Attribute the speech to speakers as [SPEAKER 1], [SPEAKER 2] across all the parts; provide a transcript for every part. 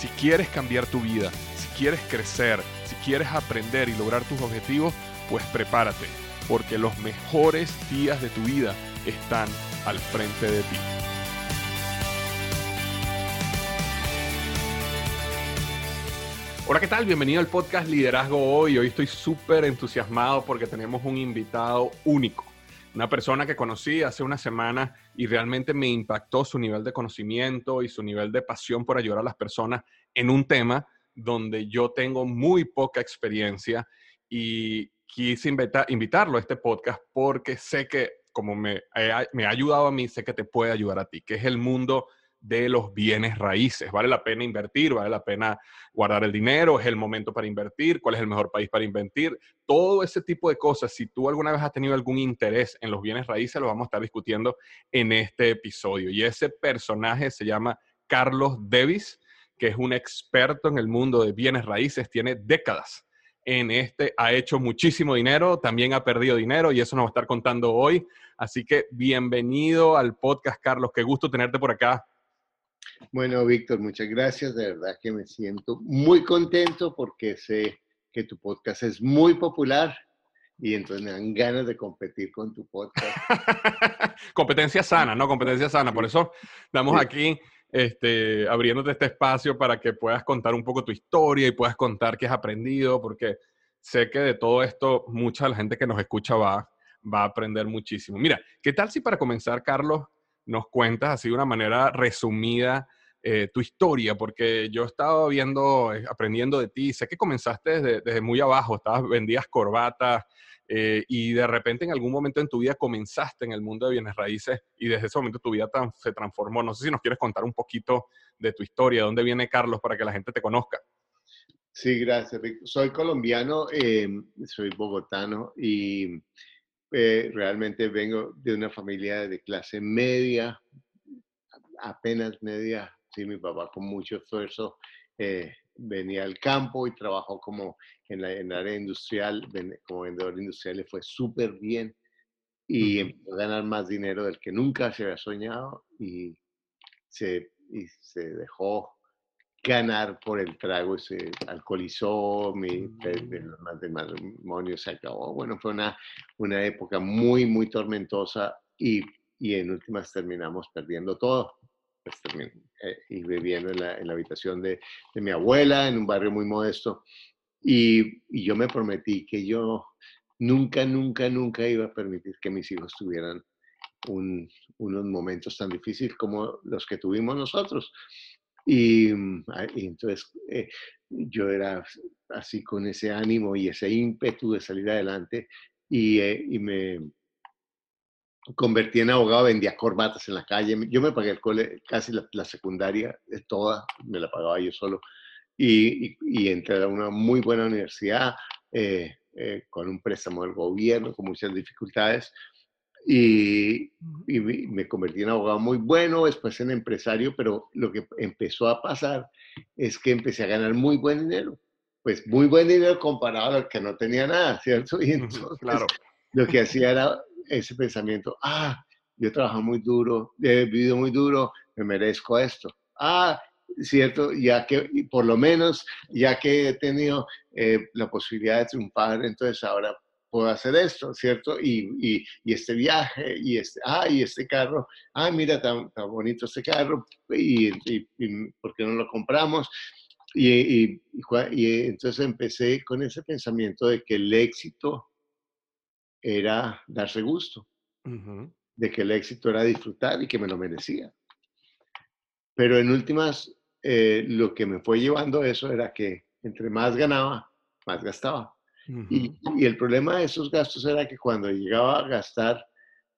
[SPEAKER 1] Si quieres cambiar tu vida, si quieres crecer, si quieres aprender y lograr tus objetivos, pues prepárate, porque los mejores días de tu vida están al frente de ti. Hola, ¿qué tal? Bienvenido al podcast Liderazgo Hoy. Hoy estoy súper entusiasmado porque tenemos un invitado único. Una persona que conocí hace una semana y realmente me impactó su nivel de conocimiento y su nivel de pasión por ayudar a las personas en un tema donde yo tengo muy poca experiencia y quise invitarlo a este podcast porque sé que como me, me ha ayudado a mí, sé que te puede ayudar a ti, que es el mundo de los bienes raíces. ¿Vale la pena invertir? ¿Vale la pena guardar el dinero? ¿Es el momento para invertir? ¿Cuál es el mejor país para invertir? Todo ese tipo de cosas. Si tú alguna vez has tenido algún interés en los bienes raíces, lo vamos a estar discutiendo en este episodio. Y ese personaje se llama Carlos Davis, que es un experto en el mundo de bienes raíces, tiene décadas en este, ha hecho muchísimo dinero, también ha perdido dinero y eso nos va a estar contando hoy. Así que bienvenido al podcast, Carlos. Qué gusto tenerte por acá.
[SPEAKER 2] Bueno, Víctor, muchas gracias. De verdad que me siento muy contento porque sé que tu podcast es muy popular y entonces me dan ganas de competir con tu podcast.
[SPEAKER 1] Competencia sana, ¿no? Competencia sana. Por eso estamos aquí este, abriéndote este espacio para que puedas contar un poco tu historia y puedas contar qué has aprendido, porque sé que de todo esto mucha la gente que nos escucha va, va a aprender muchísimo. Mira, ¿qué tal si para comenzar, Carlos, nos cuentas así de una manera resumida eh, tu historia, porque yo estaba viendo, eh, aprendiendo de ti, sé que comenzaste desde, desde muy abajo, estabas, vendías corbatas eh, y de repente en algún momento en tu vida comenzaste en el mundo de bienes raíces y desde ese momento tu vida se transformó. No sé si nos quieres contar un poquito de tu historia, dónde viene Carlos para que la gente te conozca.
[SPEAKER 2] Sí, gracias. Soy colombiano, soy bogotano y eh, realmente vengo de una familia de clase media, apenas media. Sí, mi papá con mucho esfuerzo eh, venía al campo y trabajó como en la, en área industrial, como vendedor industrial, le fue súper bien y empezó a ganar más dinero del que nunca se había soñado y se, y se dejó ganar por el trago, se alcoholizó, mi, mm. matrimonio se acabó. Bueno, fue una, una época muy, muy tormentosa y, y en últimas terminamos perdiendo todo. Pues, eh, y viviendo en la, en la habitación de, de, mi abuela, en un barrio muy modesto. Y, y yo me prometí que yo nunca, nunca, nunca iba a permitir que mis hijos tuvieran un, unos momentos tan difíciles como los que tuvimos nosotros. Y, mm, entonces eh, yo era así con ese ánimo y ese ímpetu de salir adelante y, eh, y, me convertí en abogado, vendía corbatas en la calle. Yo me pagué el cole, casi la, secundaria eh, toda, me la pagaba yo solo. Y, y, entré a una muy buena universidad con un préstamo del gobierno, con muchas dificultades y, me convertí en abogado muy bueno, después en empresario, pero lo que empezó a pasar es que empecé a ganar muy buen dinero. Pues muy buen dinero comparado a lo que no tenía nada, ¿cierto? Y entonces claro. lo que hacía era ese pensamiento, ah, yo he trabajado muy duro, he vivido muy duro, me merezco esto. Ah, cierto, ya que por lo menos, ya que he tenido eh, la posibilidad de triunfar, entonces ahora puedo hacer esto, ¿cierto? Y, y, este viaje, y este, ah, y este carro, ah, mira, tan, tan bonito este carro, y, y, ¿por qué no lo compramos? Y, y, entonces empecé con ese pensamiento de que el éxito era darse gusto, de que el éxito era disfrutar y que me lo merecía. Pero en últimas, eh, lo que me fue llevando a eso era que entre más ganaba, más gastaba y, el problema de esos gastos era que cuando llegaba a gastar,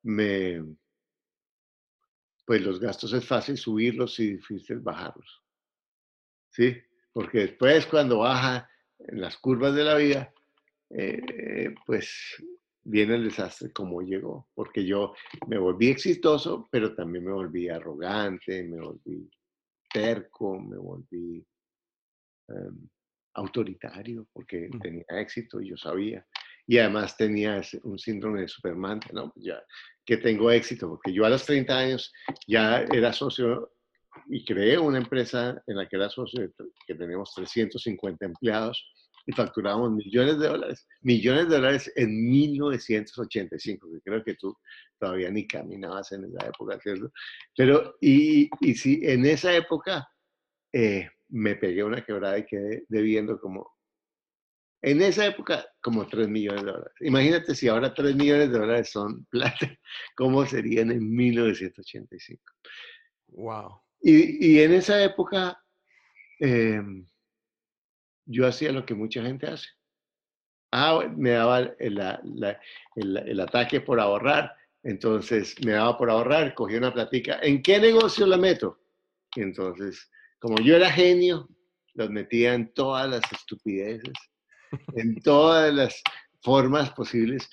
[SPEAKER 2] me, pues los gastos es fácil subirlos y difícil bajarlos. ¿Sí? porque después cuando baja en las curvas de la vida, eh, pues viene el desastre como llegó, porque yo me volví exitoso, pero también me volví arrogante, me volví terco, me volví em, autoritario, porque mm. tenía éxito y yo sabía. Y además tenía un síndrome de Superman, ¿no? Ya que tengo éxito, porque yo a los 30 años ya era socio y creé una empresa en la que era socio, que teníamos 350 empleados y facturábamos millones de dólares, millones de dólares en 1985, que creo que tú todavía ni caminabas en esa época, ¿cierto? Pero, y, y sí, en esa época eh, me pegué una quebrada y quedé debiendo como, en esa época, como 3 millones de dólares. Imagínate si ahora 3 millones de dólares son plata, ¿cómo serían en 1985?
[SPEAKER 1] Wow.
[SPEAKER 2] Y, y en esa época, eh, yo hacía lo que mucha gente hace. Ah, me daba el, ataque por ahorrar, entonces me daba por ahorrar, cogí una platica, ¿en qué negocio la meto? Y entonces, como yo era genio, los metía en todas las estupideces, en todas las formas posibles.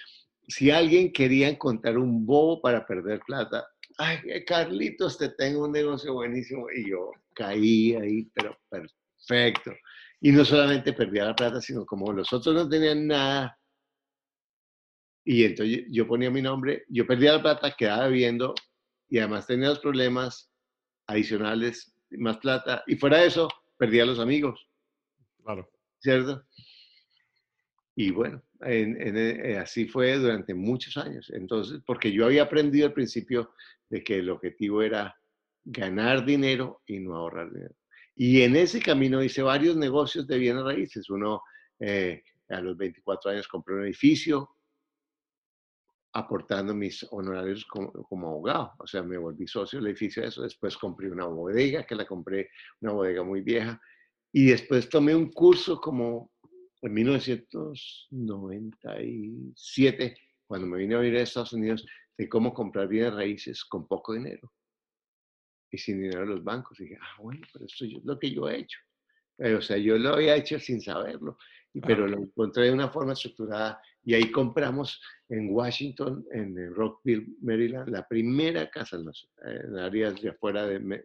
[SPEAKER 2] Si alguien quería encontrar un bobo para perder plata, ay, Carlitos, te tengo un negocio buenísimo. Y yo caí ahí, pero perfecto. Y no solamente perdía la plata, sino como los otros no tenían nada. Y entonces yo ponía mi nombre, yo perdía la plata, quedaba viendo y además tenía los problemas adicionales, más plata. Y fuera de eso, perdía a los amigos.
[SPEAKER 1] Claro.
[SPEAKER 2] ¿Cierto? Y bueno, eh, así fue durante muchos años. Entonces, porque yo había aprendido al principio de que el objetivo era ganar dinero y no ahorrar dinero. Y en ese camino hice varios negocios de bienes raíces. Uno, eh, a los 24 años compré un edificio aportando mis honorarios como, abogado. O sea, me volví socio del edificio de eso. Después compré una bodega, que la compré, una bodega muy vieja. Y después tomé un curso como en 1997, cuando me vine a vivir a Estados Unidos, de cómo comprar bienes raíces con poco dinero y sin dinero en los bancos. Y dije, ah, bueno, pero esto es lo que yo he hecho. O sea, yo lo había hecho sin saberlo, pero lo encontré de una forma estructurada. Y ahí compramos en Washington, en Rockville, Maryland, la primera casa, en áreas de afuera de,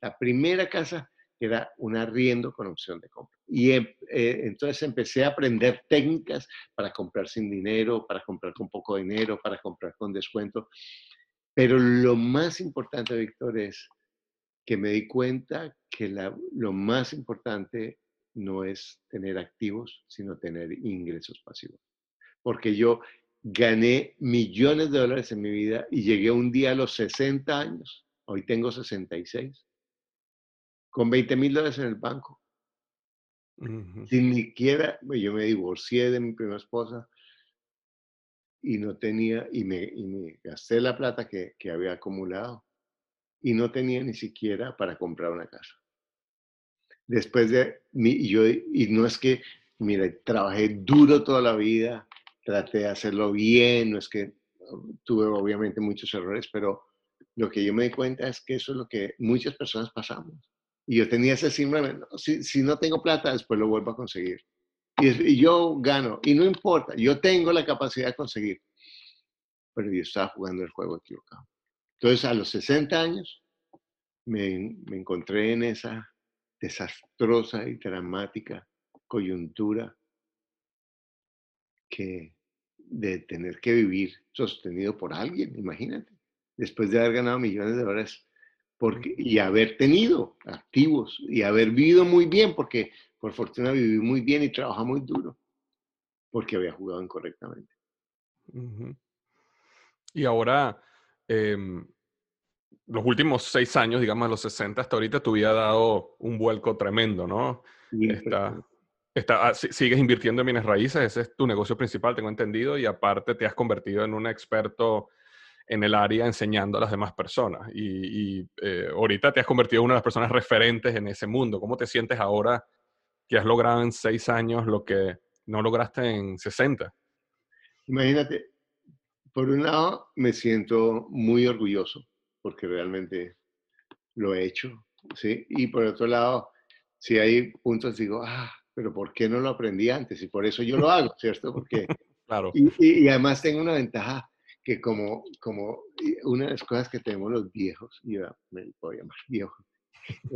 [SPEAKER 2] la primera casa que era un arriendo con opción de compra. Y em, eh, entonces empecé a aprender técnicas para comprar sin dinero, para comprar con poco dinero, para comprar con descuento. Pero lo más importante, Víctor, es que me di cuenta que lo más importante no es tener activos, sino tener ingresos pasivos. Porque yo gané millones de dólares en mi vida y llegué un día a los 60 años, hoy tengo 66, con 20 mil dólares en el banco. Sin ni siquiera, yo me divorcié de mi primera esposa y no tenía, y me, gasté la plata que, que había acumulado y no tenía ni siquiera para comprar una casa. Después de mi, yo, y no es que, mira, trabajé duro toda la vida, traté de hacerlo bien, no es que tuve obviamente muchos errores, pero lo que yo me di cuenta es que eso es lo que muchas personas pasamos. Y yo tenía ese síndrome, si, si, no tengo plata, después lo vuelvo a conseguir. Y, y, yo gano, y no importa, yo tengo la capacidad de conseguir. Pero yo estaba jugando el juego equivocado. Entonces, a los 60 años, me, encontré en esa desastrosa y dramática coyuntura que de tener que vivir sostenido por alguien, imagínate, después de haber ganado millones de dólares porque, y haber tenido activos y haber vivido muy bien, porque por fortuna viví muy bien y trabajé muy duro, porque había jugado incorrectamente.
[SPEAKER 1] Y ahora, em, los últimos seis años, digamos, los 60 hasta ahorita, te hubiera dado un vuelco tremendo, ¿no? Está, está, ah, sigues invirtiendo en bienes raíces, ese es tu negocio principal, tengo entendido, y aparte te has convertido en un experto en el área enseñando a las demás personas. Y, eh, ahorita te has convertido en una de las personas referentes en ese mundo. ¿Cómo te sientes ahora que has logrado en seis años lo que no lograste en 60?
[SPEAKER 2] Imagínate, por un lado me siento muy orgulloso porque realmente lo he hecho, ¿sí? Y por otro lado, si hay puntos, digo, ah, pero ¿por qué no lo aprendí antes? Y por eso yo lo hago, ¿cierto? Porque,
[SPEAKER 1] claro.
[SPEAKER 2] Y, además tengo una ventaja que como, como una de las cosas que tenemos los viejos, y yo me puedo llamar viejo,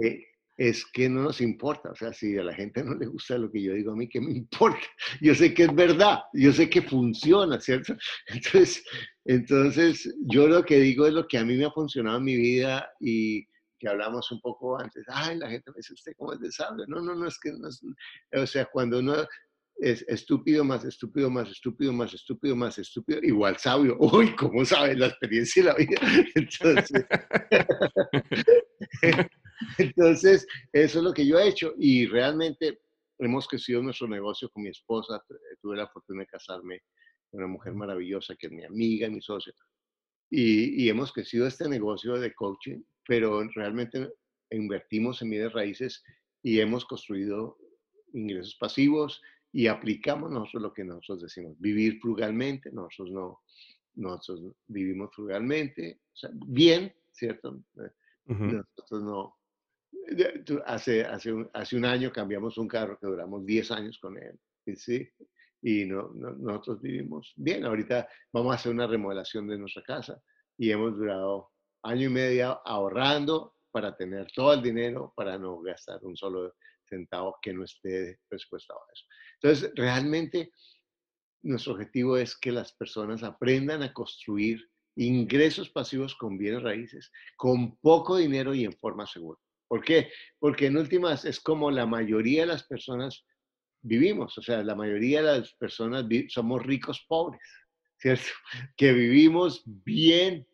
[SPEAKER 2] eh, es que no nos importa. O sea, si a la gente no le gusta lo que yo digo a mí, ¿qué me importa? Yo sé que es verdad, yo sé que funciona, ¿cierto? Entonces, entonces yo lo que digo es lo que a mí me ha funcionado en mi vida y que hablamos un poco antes. Ay, la gente me dice, ¿usted cómo es de sabio? No, no, no, es que no es... O sea, cuando uno es estúpido, más estúpido, más estúpido, más estúpido, más estúpido, igual sabio. Uy, ¿cómo sabe la experiencia y la vida? Entonces... Entonces, eso es lo que yo he hecho y realmente hemos crecido nuestro negocio con mi esposa. Tuve la fortuna de casarme con una mujer maravillosa que es mi amiga, mi socia. Y, hemos crecido este negocio de coaching, pero realmente invertimos en bienes raíces y hemos construido ingresos pasivos y aplicamos nosotros lo que nosotros decimos, vivir frugalmente, nosotros no, nosotros vivimos frugalmente, o sea, bien, ¿cierto? Nosotros no, Hace, hace, un, hace un año cambiamos un carro que duramos 10 años con él. ¿sí? Y no, nosotros vivimos bien. Ahorita vamos a hacer una remodelación de nuestra casa y hemos durado año y medio ahorrando para tener todo el dinero para no gastar un solo centavo que no esté presupuestado a eso. Entonces, realmente nuestro objetivo es que las personas aprendan a construir ingresos pasivos con bienes raíces, con poco dinero y en forma segura. ¿Por qué? Porque en últimas es como la mayoría de las personas vivimos, o sea, la mayoría de las personas somos ricos pobres, ¿cierto? Que vivimos bien,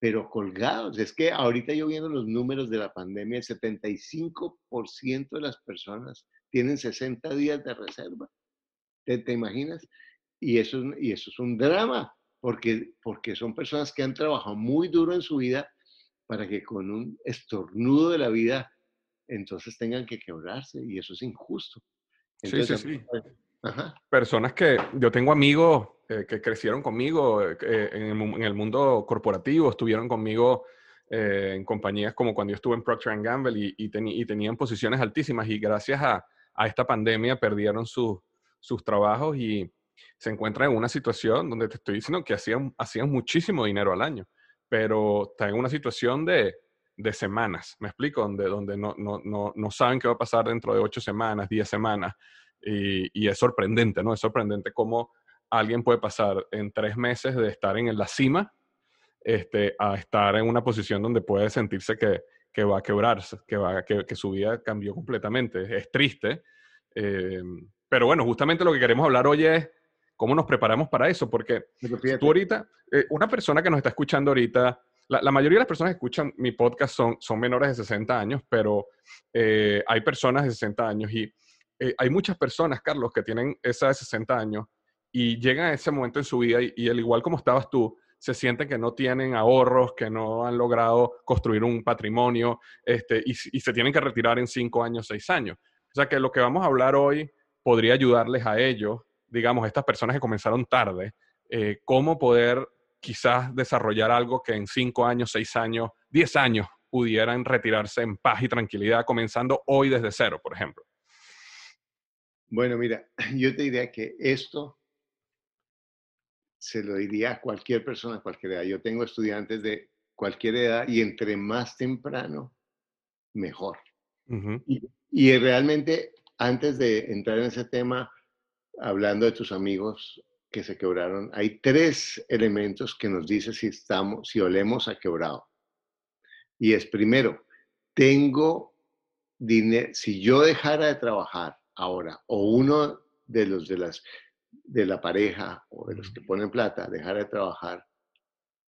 [SPEAKER 2] pero colgados. Es que ahorita yo viendo los números de la pandemia, el 75% de las personas tienen 60 días de reserva. ¿Te, imaginas? Y eso, y eso es un drama, porque, porque son personas que han trabajado muy duro en su vida para que con un estornudo de la vida entonces tengan que quebrarse y eso es injusto.
[SPEAKER 1] sí, sí, sí. Personas que yo tengo amigos eh, que crecieron conmigo eh, eh, en, el, mundo corporativo, estuvieron conmigo en compañías como cuando yo estuve en Procter Gamble y, y, y, tenían posiciones altísimas y gracias a, a esta pandemia perdieron sus trabajos y se encuentran en una situación donde te estoy diciendo que hacían, hacían muchísimo dinero al año pero está en una situación de, de semanas, ¿me explico? Donde, donde no, no, no, no, saben qué va a pasar dentro de ocho semanas, diez semanas, y, y, es sorprendente, ¿no? Es sorprendente cómo alguien puede pasar en tres meses de estar en la cima este, a estar en una posición donde puede sentirse que, que va a quebrarse, que, va, que, que, su vida cambió completamente. Es triste, eh, pero bueno, justamente lo que queremos hablar hoy es ¿Cómo nos preparamos para eso? Porque tú ahorita, eh, una persona que nos está escuchando ahorita, la, mayoría de las personas que escuchan mi podcast son, son menores de 60 años, pero eh, hay personas de 60 años y eh, hay muchas personas, Carlos, que tienen esa de 60 años y llegan a ese momento en su vida y, y al igual como estabas tú, se sienten que no tienen ahorros, que no han logrado construir un patrimonio este, y, y se tienen que retirar en 5 años, 6 años. O sea que lo que vamos a hablar hoy podría ayudarles a ellos digamos, estas personas que comenzaron tarde, eh, cómo poder quizás desarrollar algo que en cinco años, seis años, diez años pudieran retirarse en paz y tranquilidad, comenzando hoy desde cero, por ejemplo.
[SPEAKER 2] Bueno, mira, yo te diría que esto se lo diría a cualquier persona, a cualquier edad. Yo tengo estudiantes de cualquier edad y entre más temprano, mejor. y realmente, antes de entrar en ese tema, hablando de tus amigos que se quebraron, hay tres elementos que nos dice si estamos, si olemos a quebrado. Y es primero, tengo dinero, si yo dejara de trabajar ahora, o uno de los de las de la pareja o de los que ponen plata dejara de trabajar,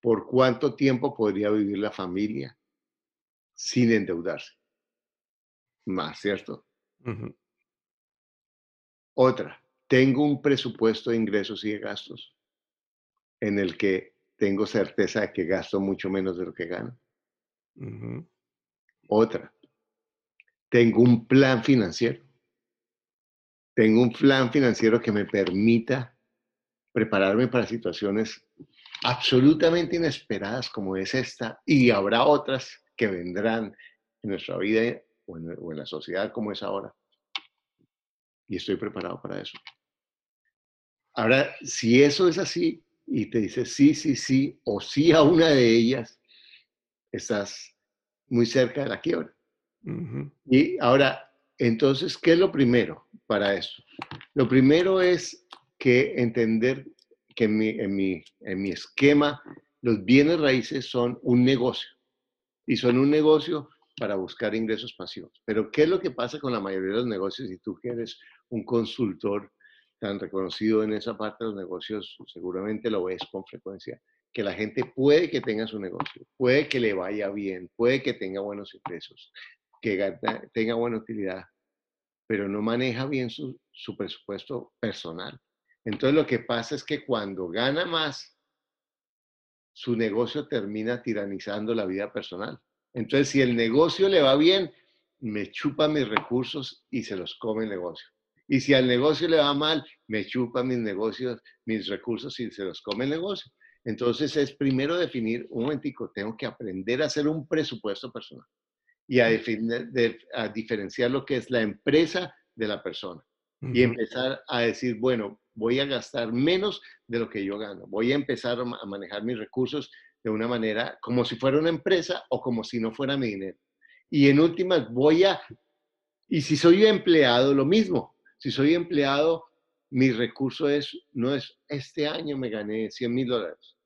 [SPEAKER 2] ¿por cuánto tiempo podría vivir la familia sin endeudarse? Más, ¿cierto? Otra, tengo un presupuesto de ingresos y de gastos en el que tengo certeza de que gasto mucho menos de lo que gano. Otra, tengo un plan financiero. Tengo un plan financiero que me permita prepararme para situaciones absolutamente inesperadas como es esta y habrá otras que vendrán en nuestra vida o en, la sociedad como es ahora. Y estoy preparado para eso. Ahora, si eso es así y te dice sí, sí, sí, o sí a una de ellas, estás muy cerca de la quiebra. Y ahora, entonces, ¿qué es lo primero para eso? Lo primero es que entender que en mi, en mi, en mi esquema los bienes raíces son un negocio y son un negocio para buscar ingresos pasivos. Pero ¿qué es lo que pasa con la mayoría de los negocios? Si tú eres un consultor tan reconocido en esa parte de los negocios, seguramente lo ves con frecuencia, que la gente puede que tenga su negocio, puede que le vaya bien, puede que tenga buenos ingresos, que tenga buena utilidad, pero no maneja bien su, su presupuesto personal. Entonces lo que pasa es que cuando gana más, su negocio termina tiranizando la vida personal. Entonces, si el negocio le va bien, me chupa mis recursos y se los come el negocio. Y si al negocio le va mal, me chupa mis negocios, mis recursos y se los come el negocio. Entonces es primero definir, un momentico, tengo que aprender a hacer un presupuesto personal y a, a diferenciar lo que es la empresa de la persona. Y empezar a decir, bueno, voy a gastar menos de lo que yo gano. Voy a empezar a manejar mis recursos de una manera como si fuera una empresa o como si no fuera mi dinero. Y en últimas, voy a, y si soy empleado, lo mismo. Si soy empleado, mi recurso es, no es, este año me gané 100 mil dólares.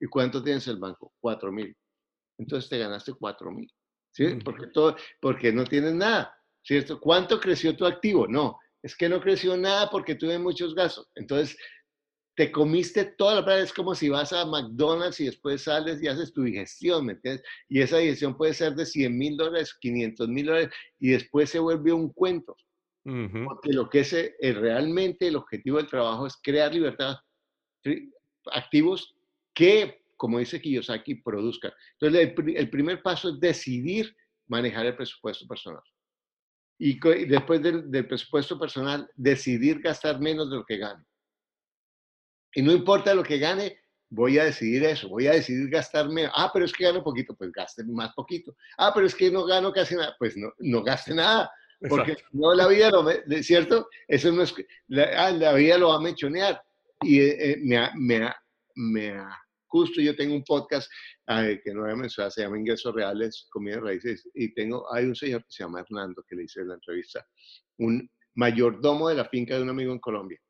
[SPEAKER 2] ¿Y cuánto tienes el banco? 4 mil. Entonces te ganaste 4 mil. ¿Sí? Porque, todo, porque no tienes nada. ¿Cierto? ¿Cuánto creció tu activo? No, es que no creció nada porque tuve muchos gastos. Entonces, te comiste toda la plata, es como si vas a McDonald's y después sales y haces tu digestión, ¿me entiendes? Y esa digestión puede ser de 100 mil dólares, 500 mil dólares, y después se vuelve un cuento. Porque lo que es eh, realmente el objetivo del trabajo es crear libertad, activos que, como dice Kiyosaki, produzcan. Entonces, el primer paso es decidir manejar el presupuesto personal y, después del, presupuesto personal, decidir gastar menos de lo que gane. Y no importa lo que gane, voy a decidir eso, voy a decidir gastar menos. Ah, pero es que gano poquito, pues gaste más poquito. Ah, pero es que no gano casi nada, pues no, no gaste nada. Porque no la vida lo, ¿cierto? Eso no es, la, ah, la vida lo va a mechonear. Y eh, eh, me, me, me, justo yo tengo un podcast que no voy a mencionar, se llama Ingresos Reales, Comidas Raíces, y tengo, hay un señor que se llama Hernando, que le hice la entrevista, un mayordomo de la finca de un amigo en Colombia.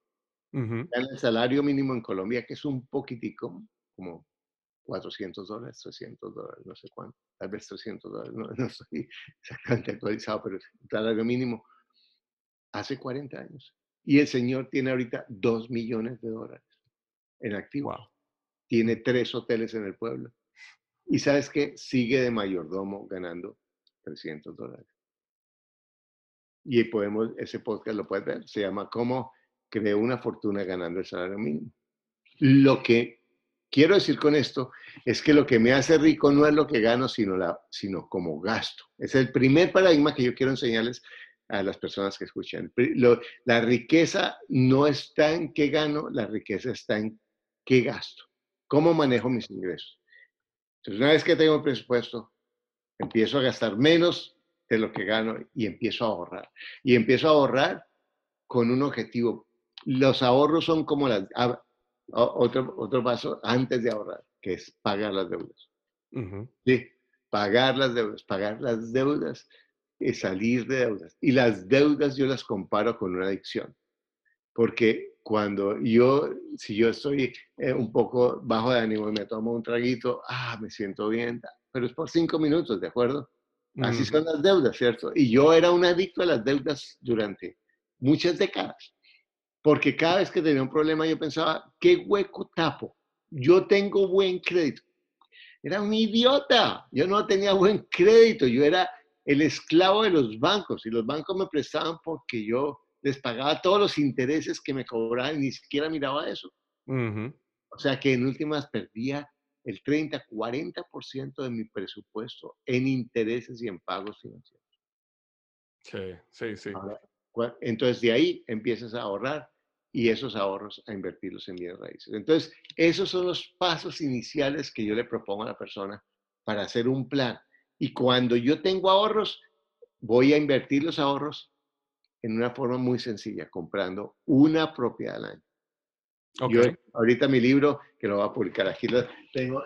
[SPEAKER 2] El salario mínimo en Colombia, que es un poquitico, como 400 dólares, 300 dólares, no sé cuánto, tal vez 300 dólares, no, no estoy exactamente actualizado, pero es el salario mínimo hace 40 años. Y el señor tiene ahorita 2 millones de dólares en activo. Tiene tres hoteles en el pueblo. Y sabes que sigue de mayordomo ganando 300 dólares. Y podemos, ese podcast lo puedes ver, se llama Cómo creó una fortuna ganando el salario mínimo. Lo que quiero decir con esto es que lo que me hace rico no es lo que gano, sino, la, sino como gasto. Es el primer paradigma que yo quiero enseñarles a las personas que escuchan. la riqueza no está en qué gano, la riqueza está en qué gasto. ¿Cómo manejo mis ingresos? Entonces, una vez que tengo el presupuesto, empiezo a gastar menos de lo que gano y empiezo a ahorrar. Y empiezo a ahorrar con un objetivo. Los ahorros son como las... Ah, otro, otro paso antes de ahorrar, que es pagar las deudas. Sí, pagar las deudas, pagar las deudas es salir de deudas. Y las deudas yo las comparo con una adicción. Porque cuando yo, si yo estoy eh, un poco bajo de ánimo y me tomo un traguito, ah, me siento bien, pero es por cinco minutos, ¿de acuerdo? Así son las deudas, ¿cierto? Y yo era un adicto a las deudas durante muchas décadas, porque cada vez que tenía un problema yo pensaba, ¿qué hueco tapo? Yo tengo buen crédito. Era un idiota, yo no tenía buen crédito, yo era el esclavo de los bancos y los bancos me prestaban porque yo les pagaba todos los intereses que me cobraban y ni siquiera miraba eso. O sea que en últimas perdía el 30, 40% de mi presupuesto en intereses y en pagos financieros.
[SPEAKER 1] Sí, sí, sí.
[SPEAKER 2] entonces de ahí empiezas a ahorrar y esos ahorros a invertirlos en bienes raíces. Entonces, esos son los pasos iniciales que yo le propongo a la persona para hacer un plan. Y cuando yo tengo ahorros, voy a invertir los ahorros en una forma muy sencilla, comprando una propiedad al año. Yo, ahorita mi libro, que lo voy a publicar aquí, lo tengo,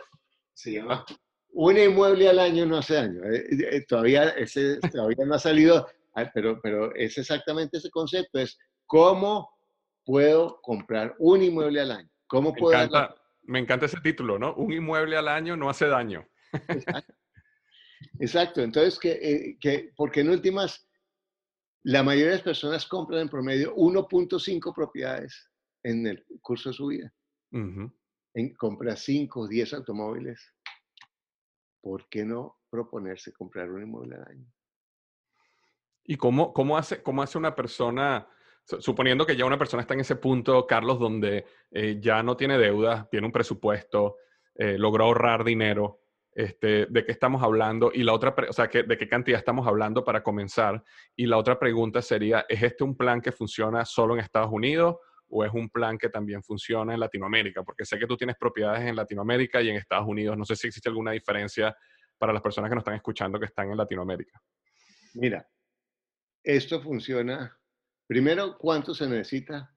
[SPEAKER 2] se llama Un inmueble al año no hace daño. Eh, eh, todavía, ese, todavía no ha salido, ah, pero, pero es exactamente ese concepto, es cómo puedo comprar un inmueble al año. ¿Cómo
[SPEAKER 1] me
[SPEAKER 2] puedo
[SPEAKER 1] encanta, me encanta ese título, ¿no? Un inmueble al año no hace daño.
[SPEAKER 2] Exacto. Entonces, que, eh, que, porque en últimas, la mayoría de las personas compran en promedio 1.5 propiedades en el curso de su vida. en, compra 5 o 10 automóviles. ¿Por qué no proponerse comprar un inmueble al año?
[SPEAKER 1] ¿Y cómo, cómo, hace, cómo hace una persona, suponiendo que ya una persona está en ese punto, Carlos, donde eh, ya no tiene deuda, tiene un presupuesto, eh, logró ahorrar dinero, este, de qué estamos hablando y la otra, o sea, de qué cantidad estamos hablando para comenzar. Y la otra pregunta sería, ¿es este un plan que funciona solo en Estados Unidos o es un plan que también funciona en Latinoamérica? Porque sé que tú tienes propiedades en Latinoamérica y en Estados Unidos. No sé si existe alguna diferencia para las personas que nos están escuchando que están en Latinoamérica.
[SPEAKER 2] Mira, esto funciona. Primero, ¿cuánto se necesita?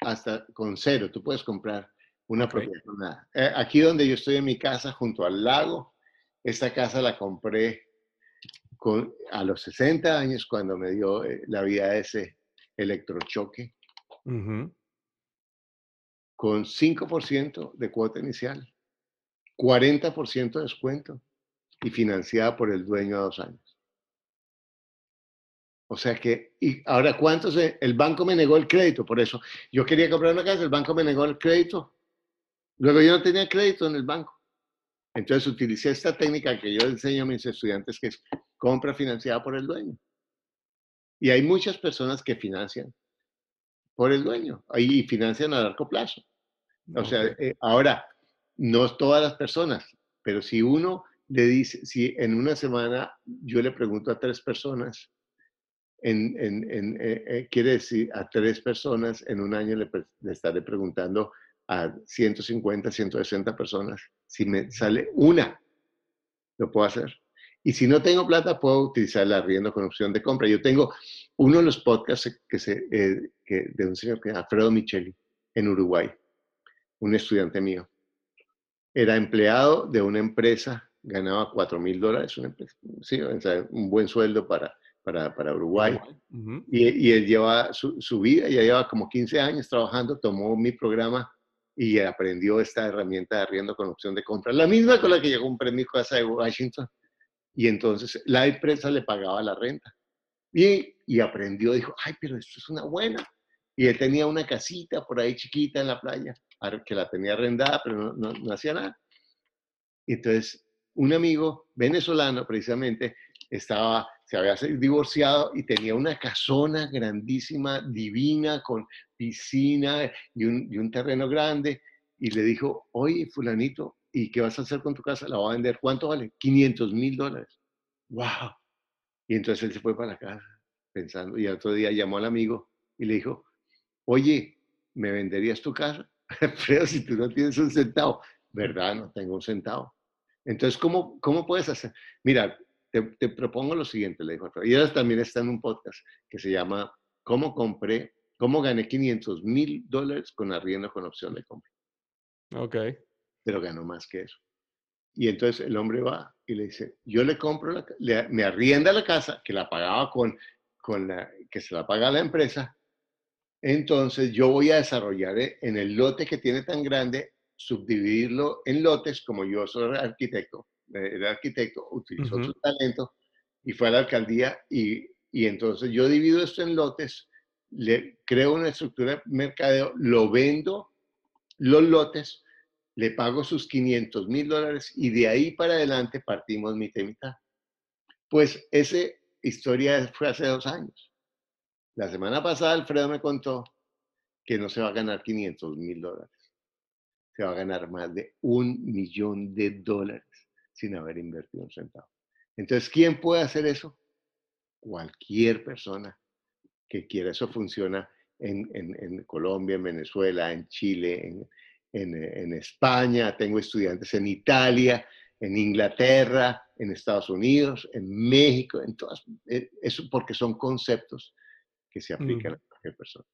[SPEAKER 2] Hasta con cero. Tú puedes comprar una propiedad. Eh, aquí donde yo estoy en mi casa, junto al lago, esta casa la compré con, a los 60 años cuando me dio eh, la vida ese electrochoque. Con 5% de cuota inicial, 40% de descuento y financiada por el dueño a dos años. O sea que, y ahora, ¿cuántos? El banco me negó el crédito, por eso yo quería comprar una casa, el banco me negó el crédito Luego yo no tenía crédito en el banco. Entonces utilicé esta técnica que yo enseño a mis estudiantes, que es compra financiada por el dueño. Y hay muchas personas que financian por el dueño y financian a largo plazo. O sea, eh, ahora, no todas las personas, pero si uno le dice, si en una semana yo le pregunto a tres personas, en, eh, eh, quiere decir a tres personas en un año le, le estaré preguntando a 150, 160 personas. Si me sale una, lo puedo hacer. Y si no tengo plata, puedo utilizar la arriendo con opción de compra. Yo tengo uno de los podcasts que se, eh, que, de un señor que es Alfredo Micheli, en Uruguay, un estudiante mío. Era empleado de una empresa, ganaba 4 mil dólares, sí, un buen sueldo para, para, para Uruguay. y, y, él lleva su, su, vida, ya lleva como 15 años trabajando, tomó mi programa y aprendió esta herramienta de arriendo con opción de compra, la misma con la que llegó un premio casa de Washington. Y entonces la empresa le pagaba la renta. Y, y aprendió, dijo, ay, pero esto es una buena. Y él tenía una casita por ahí chiquita en la playa, que la tenía arrendada, pero no, no, hacía nada. Y entonces un amigo venezolano precisamente estaba, se había divorciado y tenía una casona grandísima, divina, con piscina y un, terreno grande. Y le dijo, oye, fulanito, ¿y qué vas a hacer con tu casa? La voy a vender. ¿Cuánto vale? 500 mil dólares. ¡Wow! Y entonces él se fue para la casa pensando. Y otro día llamó al amigo y le dijo, oye, ¿me venderías tu casa? Pero si tú no tienes un centavo. ¿Verdad? No tengo un centavo. Entonces, ¿cómo, cómo puedes hacer? Mira, te, propongo lo siguiente, le dijo. Y ella también está en un podcast que se llama ¿Cómo compré, cómo gané 500 mil dólares con arriendo con opción de compra?
[SPEAKER 1] Ok.
[SPEAKER 2] Pero ganó más que eso. Y entonces el hombre va y le dice, yo le compro, la, me arrienda la casa, que la pagaba con, con la, que se la paga la empresa, entonces yo voy a desarrollar eh, en el lote que tiene tan grande, subdividirlo en lotes, como yo soy arquitecto, era arquitecto, utilizó su talento y fue a la alcaldía y, y, entonces yo divido esto en lotes, le creo una estructura de mercadeo, lo vendo los lotes, le pago sus 500 mil dólares y de ahí para adelante partimos mitad y mitad. Pues esa historia fue hace dos años. La semana pasada Alfredo me contó que no se va a ganar 500 mil dólares, se va a ganar más de un millón de dólares sin haber invertido un centavo. Entonces, ¿quién puede hacer eso? Cualquier persona que quiera. Eso funciona en, Colombia, en Venezuela, en Chile, en, España. Tengo estudiantes en Italia en Inglaterra, en Estados Unidos, en México, en todas. eh, Eso porque son conceptos que se aplican
[SPEAKER 1] Ujú.
[SPEAKER 2] a cualquier persona.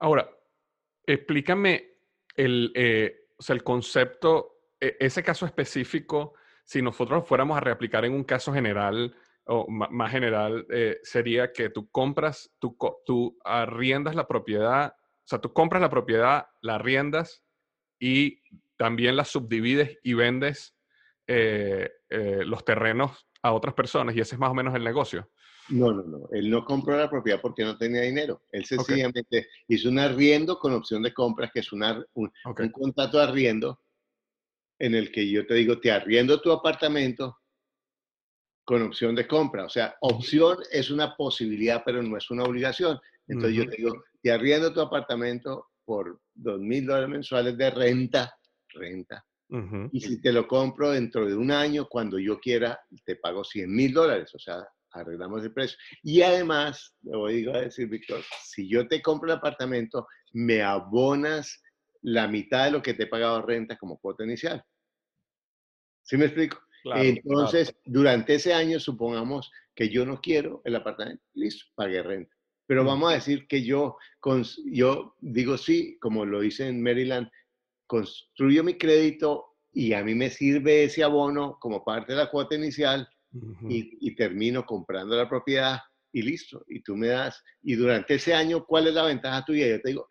[SPEAKER 1] Ahora, explícame el, eh, o sea, el concepto, e- ese caso específico, si nosotros fuéramos a reaplicar en un caso general o más general, eh, sería que tú compras, tú, tú arriendas la propiedad, o sea, tú compras la propiedad, la arriendas y también la subdivides y vendes eh, eh, los terrenos a otras personas y ese es más o menos el negocio.
[SPEAKER 2] No, no, no. Él no compró la propiedad porque no tenía dinero. Él sencillamente hizo un arriendo con opción de compra, que es una, un, contrato de arriendo en el que yo te digo, te arriendo tu apartamento con opción de compra. O sea, opción es una posibilidad, pero no es una obligación. Entonces yo te digo, te arriendo tu apartamento por dos mil dólares mensuales de renta, renta. Y si te lo compro dentro de un año, cuando yo quiera, te pago 100 mil dólares. O sea, arreglamos el precio. Y además, le voy a decir, Víctor, si yo te compro el apartamento, me abonas la mitad de lo que te he pagado renta como cuota inicial. ¿Sí me explico?
[SPEAKER 1] Claro,
[SPEAKER 2] Entonces, durante ese año, supongamos que yo no quiero el apartamento, listo, pagué renta. Pero vamos a decir que yo, yo digo sí, como lo hice en Maryland, construyo mi crédito y a mí me sirve ese abono como parte de la cuota inicial
[SPEAKER 1] Ujú.
[SPEAKER 2] y, y termino comprando la propiedad y listo. Y tú me das, y durante ese año, ¿cuál es la ventaja tuya? Yo te digo,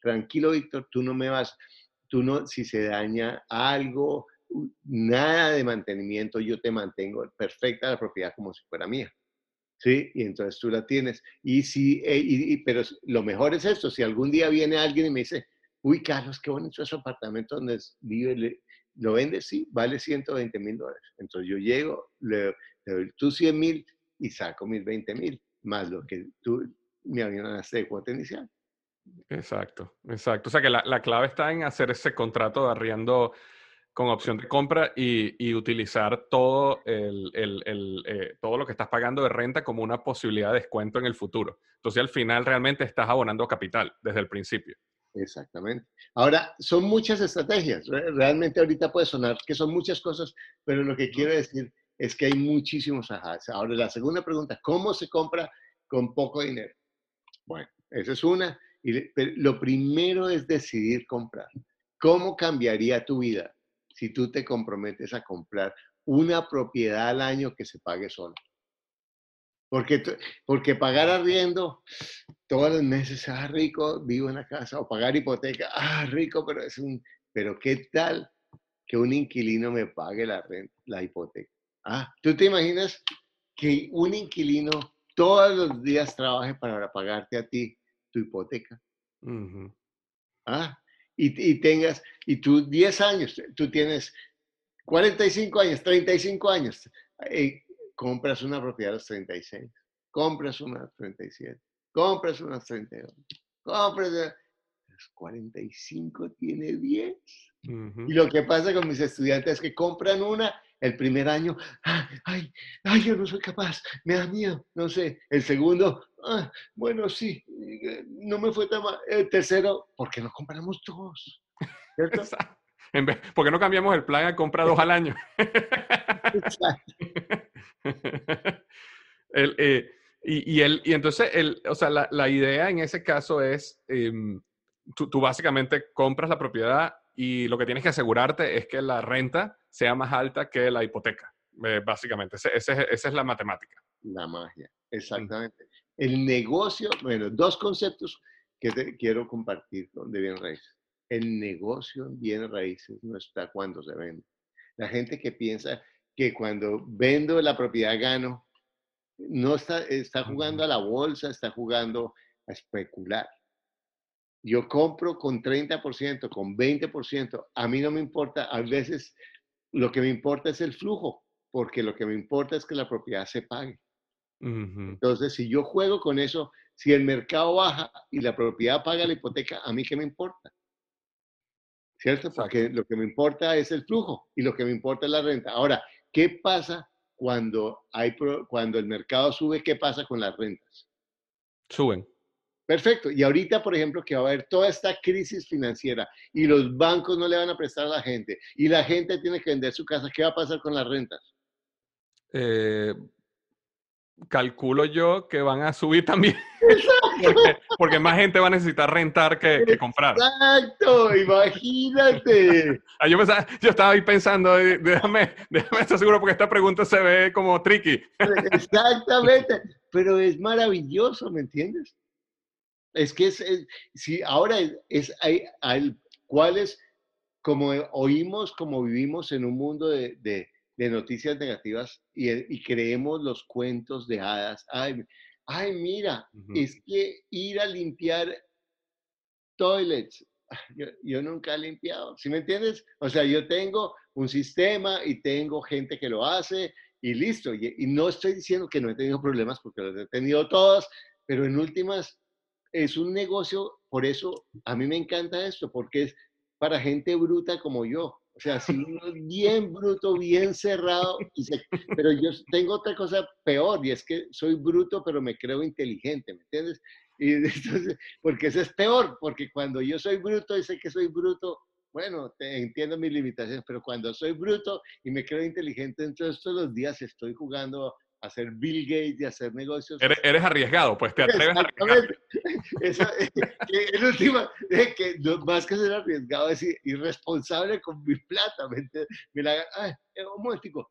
[SPEAKER 2] tranquilo, Víctor, tú no me vas, tú no, si se daña algo, nada de mantenimiento, yo te mantengo perfecta la propiedad como si fuera mía. ¿Sí? Y entonces tú la tienes. Y si, eh, y- y- pero lo mejor es esto, si algún día viene alguien y me dice, uy, Carlos, qué bonito ese apartamento donde vive, ¿lo vendes? Sí, vale 120 mil dólares. Entonces yo llego, le, doy tú 100 mil y saco mis 20 mil, más lo que tú me avionaste de cuota inicial.
[SPEAKER 1] Exacto, exacto. O sea que la, la clave está en hacer ese contrato de arriendo con opción de compra y, y utilizar todo, el, el- el, eh, todo lo que estás pagando de renta como una posibilidad de descuento en el futuro. Entonces al final realmente estás abonando capital desde el principio.
[SPEAKER 2] Exactamente. Ahora, son muchas estrategias. Re- Realmente ahorita puede sonar que son muchas cosas, pero lo que quiero decir es que hay muchísimos ajás. Ahora, la segunda pregunta, ¿cómo se compra con poco dinero? Bueno, esa es una. Y lo primero es decidir comprar. ¿Cómo cambiaría tu vida si tú te comprometes a comprar una propiedad al año que se pague sola? Porque, porque pagar arriendo todos los meses, ah, rico, vivo en la casa, o pagar hipoteca, ah, rico, pero es un, pero ¿qué tal que un inquilino me pague la renta, la hipoteca? Ah, ¿tú te imaginas que un inquilino todos los días trabaje para pagarte a ti tu hipoteca?
[SPEAKER 1] Ujú.
[SPEAKER 2] Ah, y, y tengas, y tú 10 años, tú tienes 45 años, 35 años, eh, compras una propiedad a los 36, compras una a los 37, compras una a los 32, compras a los 45, tiene 10.
[SPEAKER 1] Ujú.
[SPEAKER 2] Y lo que pasa con mis estudiantes es que compran una el primer año, "Ah, ay, ay, yo no soy capaz, me da miedo, no sé. El segundo, "Ah, bueno, sí, eh, no me fue tan mal. El tercero, ¿por qué no compramos dos? ¿Cierto?
[SPEAKER 1] Exacto. En vez- ¿Por qué no cambiamos el plan a compra dos al año?
[SPEAKER 2] Exacto.
[SPEAKER 1] El, eh, y, y el, y entonces, el, o sea, la, la idea en ese caso es, em, tú, tú básicamente compras la propiedad y lo que tienes que asegurarte es que la renta sea más alta que la hipoteca, eh, básicamente. Ese- ese es- esa es la matemática.
[SPEAKER 2] La magia, exactamente. El negocio, bueno, dos conceptos que te quiero compartir de bienes raíces. El negocio en bienes raíces no está cuando se vende. La gente que piensa que cuando vendo la propiedad gano, no está, está jugando a la bolsa, está jugando a especular. Yo compro con 30%, con 20%. A mí no me importa, a veces lo que me importa es el flujo, porque lo que me importa es que la propiedad se pague.
[SPEAKER 1] Ujú.
[SPEAKER 2] Entonces, si yo juego con eso, si el mercado baja y la propiedad paga la hipoteca, ¿a mí qué me importa? ¿Cierto?
[SPEAKER 1] Exacto.
[SPEAKER 2] Porque lo que me importa es el flujo y lo que me importa es la renta. Ahora, ¿qué pasa cuando, hay, cuando el mercado sube? ¿Qué pasa con las rentas?
[SPEAKER 1] Suben.
[SPEAKER 2] Perfecto. Y ahorita, por ejemplo, que va a haber toda esta crisis financiera y los bancos no le van a prestar a la gente y la gente tiene que vender su casa, ¿qué va a pasar con las rentas?
[SPEAKER 1] Eh, calculo yo que van a subir también. porque, más gente va a necesitar rentar que, comprar.
[SPEAKER 2] Exacto, imagínate.
[SPEAKER 1] Ah, yo, estaba ahí pensando, déjame, déjame estar seguro porque esta pregunta se ve como tricky.
[SPEAKER 2] Exactamente, pero es maravilloso, ¿me entiendes? Es que es, si ahora es, hay, hay, cuáles, como oímos, como vivimos en un mundo de de noticias negativas y, creemos los cuentos de hadas. Ay, ay mira, es que ir a limpiar toilets, ah, yo, nunca he limpiado, ¿sí me entiendes? O sea, yo tengo un sistema y tengo gente que lo hace y listo. Y, y no estoy diciendo que no he tenido problemas porque los he tenido todos, pero en últimas es un negocio, por eso a mí me encanta esto, porque es para gente bruta como yo. O sea, si uno es bien bruto, bien cerrado, pero yo tengo otra cosa peor y es que soy bruto, pero me creo inteligente, ¿me entiendes? Y entonces, porque eso es peor, porque cuando yo soy bruto y sé que soy bruto, bueno, entiendo mis limitaciones, pero cuando soy bruto y me creo inteligente, entonces todos los días estoy jugando hacer Bill Gates y hacer negocios.
[SPEAKER 1] Eres, arriesgado, pues te atreves a arriesgar.
[SPEAKER 2] Último, es que más que ser arriesgado es irresponsable con mi plata. Me, la, ay, eh, un momentico.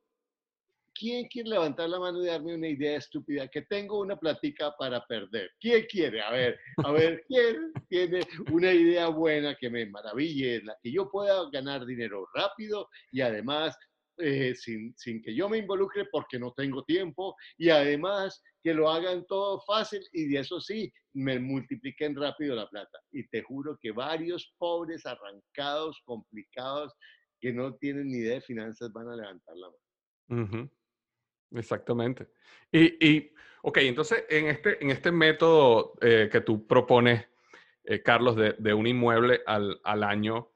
[SPEAKER 2] ¿Quién quiere levantar la mano y darme una idea estúpida? Que tengo una platica para perder. ¿Quién quiere? A ver, a ver, ¿quién tiene una idea buena que me maraville, la que yo pueda ganar dinero rápido y además eh, sin, sin, que yo me involucre porque no tengo tiempo y además que lo hagan todo fácil y de eso sí, me multipliquen rápido la plata. Y te juro que varios pobres, arrancados, complicados, que no tienen ni idea de finanzas van a levantar la mano.
[SPEAKER 1] Exactamente. Y, y, ok, entonces en este, en este método eh, que tú propones, eh, Carlos, de, de, un inmueble al, al año,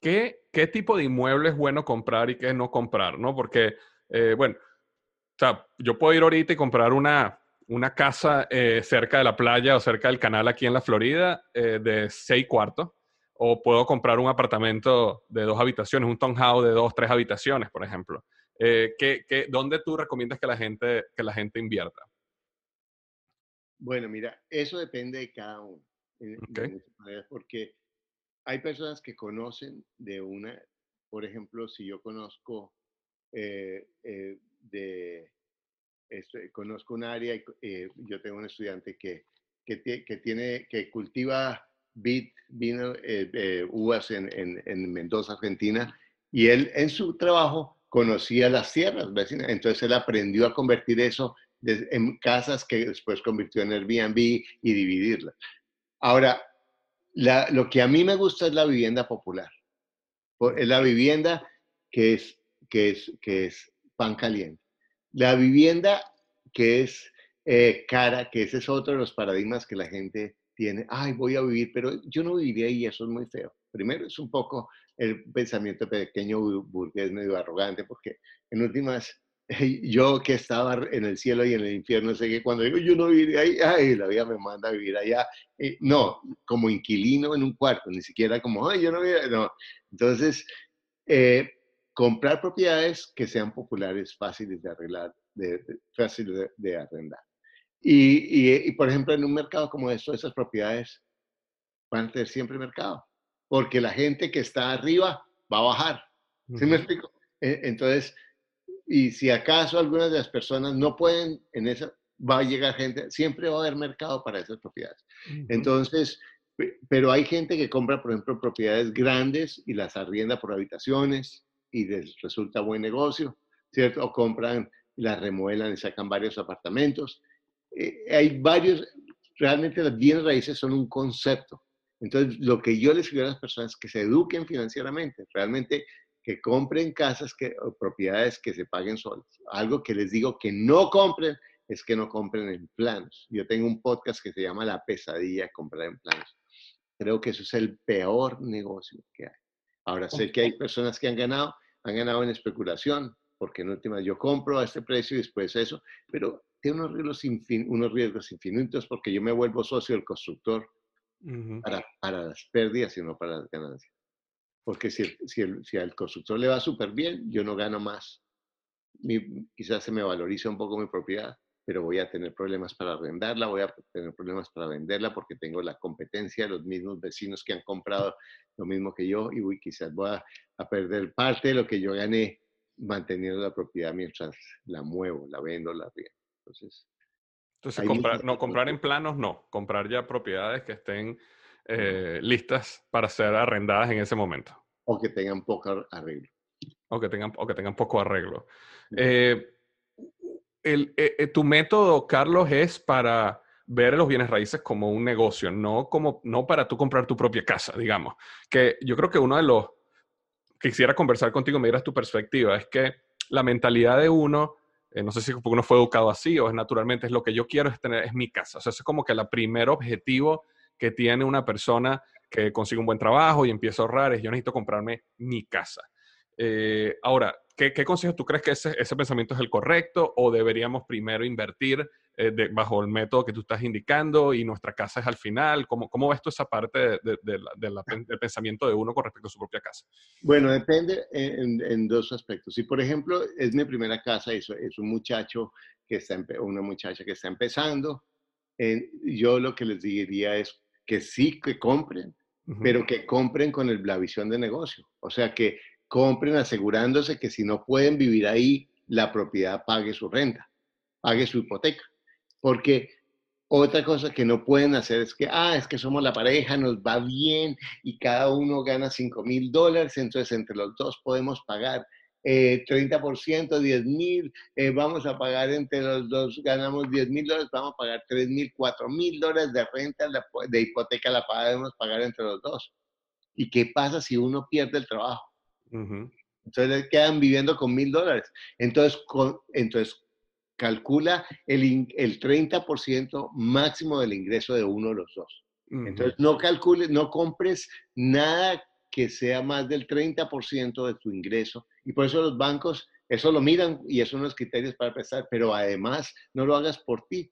[SPEAKER 1] ¿qué, qué tipo de inmueble es bueno comprar y qué no comprar, ¿no? Porque, eh, bueno, o sea, yo puedo ir ahorita y comprar una, una casa eh, cerca de la playa o cerca del canal aquí en la Florida eh, de seis cuartos, o puedo comprar un apartamento de dos habitaciones, un townhouse de dos, tres habitaciones, por ejemplo. ¿qué, qué, dónde tú recomiendas que la gente, que la gente invierta?
[SPEAKER 2] Bueno, mira, eso depende de cada uno. Okay. Porque hay personas que conocen de una, por ejemplo, si yo conozco eh, eh, de, este, conozco un área, eh, yo tengo un estudiante que, que, tiene, que cultiva vino, uvas en, en, Mendoza, Argentina, y él en su trabajo conocía las tierras vecinas, entonces él aprendió a convertir eso en casas que después convirtió en Airbnb y dividirlas. Ahora, lo que a mí me gusta es la vivienda popular. Es la vivienda que es, que es, que es pan caliente. La vivienda que es eh, cara, que ese es otro de los paradigmas que la gente tiene. Ay, voy a vivir, pero yo no viviría ahí, eso es muy feo. Primero, es un poco el pensamiento pequeño burgués medio arrogante, porque en últimas yo que estaba en el cielo y en el infierno, sé que cuando digo yo no viviría ahí, ay, la vida me manda a vivir allá. Eh, no, como inquilino en un cuarto, ni siquiera como, ay, yo no viviría, no. Entonces, eh, comprar propiedades que sean populares, fáciles de arreglar, de, fáciles de, arrendar. Y, y, por ejemplo, en un mercado como esto, esas propiedades van a tener siempre mercado, porque la gente que está arriba va a bajar. ¿Sí me explico? E, entonces, y si acaso algunas de las personas no pueden, en esa va a llegar gente, siempre va a haber mercado para esas propiedades. Entonces, pero hay gente que compra, por ejemplo, propiedades grandes y las arrienda por habitaciones y les resulta buen negocio, ¿cierto? O compran, las remodelan y sacan varios apartamentos. Eh, hay varios, realmente las bienes raíces son un concepto. Entonces, lo que yo les pido a las personas es que se eduquen financieramente. Realmente que compren casas que, o propiedades que se paguen solas. Algo que les digo que no compren es que no compren en planos. Yo tengo un podcast que se llama La pesadilla de comprar en planos. Creo que eso es el peor negocio que hay. Ahora sé que hay personas que han ganado, han ganado en especulación, porque en última yo compro a este precio y después eso, pero tiene unos riesgos, unos riesgos infinitos porque yo me vuelvo socio del constructor para, para, las pérdidas y no para las ganancias. Porque si, si, si al constructor le va súper bien, yo no gano más. quizás se me valoriza un poco mi propiedad, pero voy a tener problemas para arrendarla, voy a tener problemas para venderla porque tengo la competencia de los mismos vecinos que han comprado lo mismo que yo y quizás voy a, a perder parte de lo que yo gané manteniendo la propiedad mientras la muevo, la vendo, la riendo. Entonces,
[SPEAKER 1] Entonces comprar, no, comprar en planos no, comprar ya propiedades que estén eh, listas para ser arrendadas en ese momento.
[SPEAKER 2] O que tengan poco arreglo.
[SPEAKER 1] O que tengan, o que tengan poco arreglo. Eh, el, eh, tu método, Carlos, es para ver los bienes raíces como un negocio, no, como, no para tú comprar tu propia casa, digamos. Que yo creo que uno de los quisiera conversar contigo, me dieras tu perspectiva, es que la mentalidad de uno, eh, no sé si uno fue educado así o es naturalmente, es lo que yo quiero es tener, es mi casa. O sea, es como que el primer objetivo que tiene una persona que consigue un buen trabajo y empieza a ahorrar es yo necesito comprarme mi casa. Eh, ahora, ¿qué, ¿qué, consejos tú crees que ese, ese, pensamiento es el correcto o deberíamos primero invertir eh, bajo el método que tú estás indicando y nuestra casa es al final? ¿Cómo, cómo ves tú esa parte de, de, del pensamiento de uno con respecto a su propia casa?
[SPEAKER 2] Bueno, depende en, dos aspectos. Si, por ejemplo, es mi primera casa y es un muchacho que está, una muchacha que está empezando, eh, yo lo que les diría es que sí que compren, uh -huh. pero que compren con el, la visión de negocio. O sea, que compren asegurándose que si no pueden vivir ahí, la propiedad pague su renta, pague su hipoteca. Porque otra cosa que no pueden hacer es que, ah, es que somos la pareja, nos va bien y cada uno gana 5 mil dólares, entonces entre los dos podemos pagar eh, 30%, 10 mil, eh, vamos a pagar entre los dos, ganamos 10 mil dólares, vamos a pagar 3 mil, 4 mil dólares de renta, de hipoteca la podemos pagar entre los dos. ¿Y qué pasa si uno pierde el trabajo? Uh -huh. Entonces quedan viviendo con mil dólares. Entonces, con, entonces calcula el, el 30% máximo del ingreso de uno de los dos. Entonces, no calcules, no compres nada que sea más del 30% de tu ingreso. Y por eso los bancos eso lo miran y esos son los criterios para prestar, pero además no lo hagas por ti,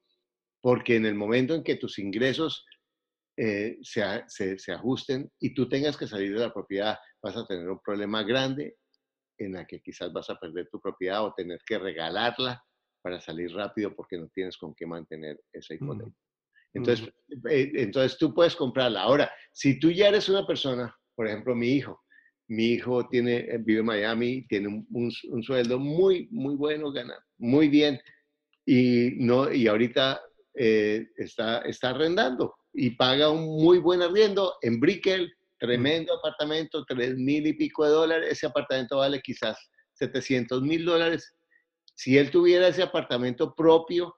[SPEAKER 2] porque en el momento en que tus ingresos eh, se, se, se, ajusten y tú tengas que salir de la propiedad, vas a tener un problema grande en la que quizás vas a perder tu propiedad o tener que regalarla para salir rápido porque no tienes con qué mantener esa hipoteca. Entonces, eh, entonces tú puedes comprarla. Ahora, si tú ya eres una persona, por ejemplo, mi hijo, mi hijo tiene, eh, vive en Miami, tiene un, un, un, sueldo muy, muy bueno, gana muy bien, y, no, y ahorita eh, está, está arrendando y paga un muy buen arriendo en Brickell, tremendo mm. apartamento, tres mil y pico de dólares, ese apartamento vale quizás 700 mil dólares. Si él tuviera ese apartamento propio,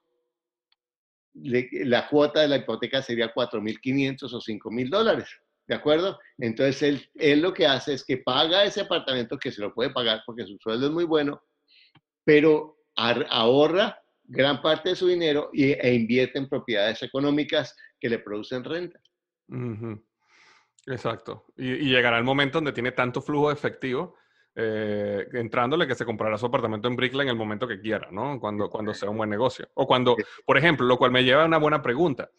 [SPEAKER 2] le, la cuota de la hipoteca sería 4.500 o 5.000 dólares. ¿De acuerdo? Entonces él, lo que hace es que paga ese apartamento que se lo puede pagar porque su sueldo es muy bueno, pero ahorra gran parte de su dinero y, e invierte en propiedades económicas que le producen renta.
[SPEAKER 1] Exacto. Y, y, llegará el momento donde tiene tanto flujo de efectivo eh, entrándole que se comprará su apartamento en Brickland en el momento que quiera, ¿no? Cuando, cuando sea un buen negocio. O cuando, por ejemplo, lo cual me lleva a una buena pregunta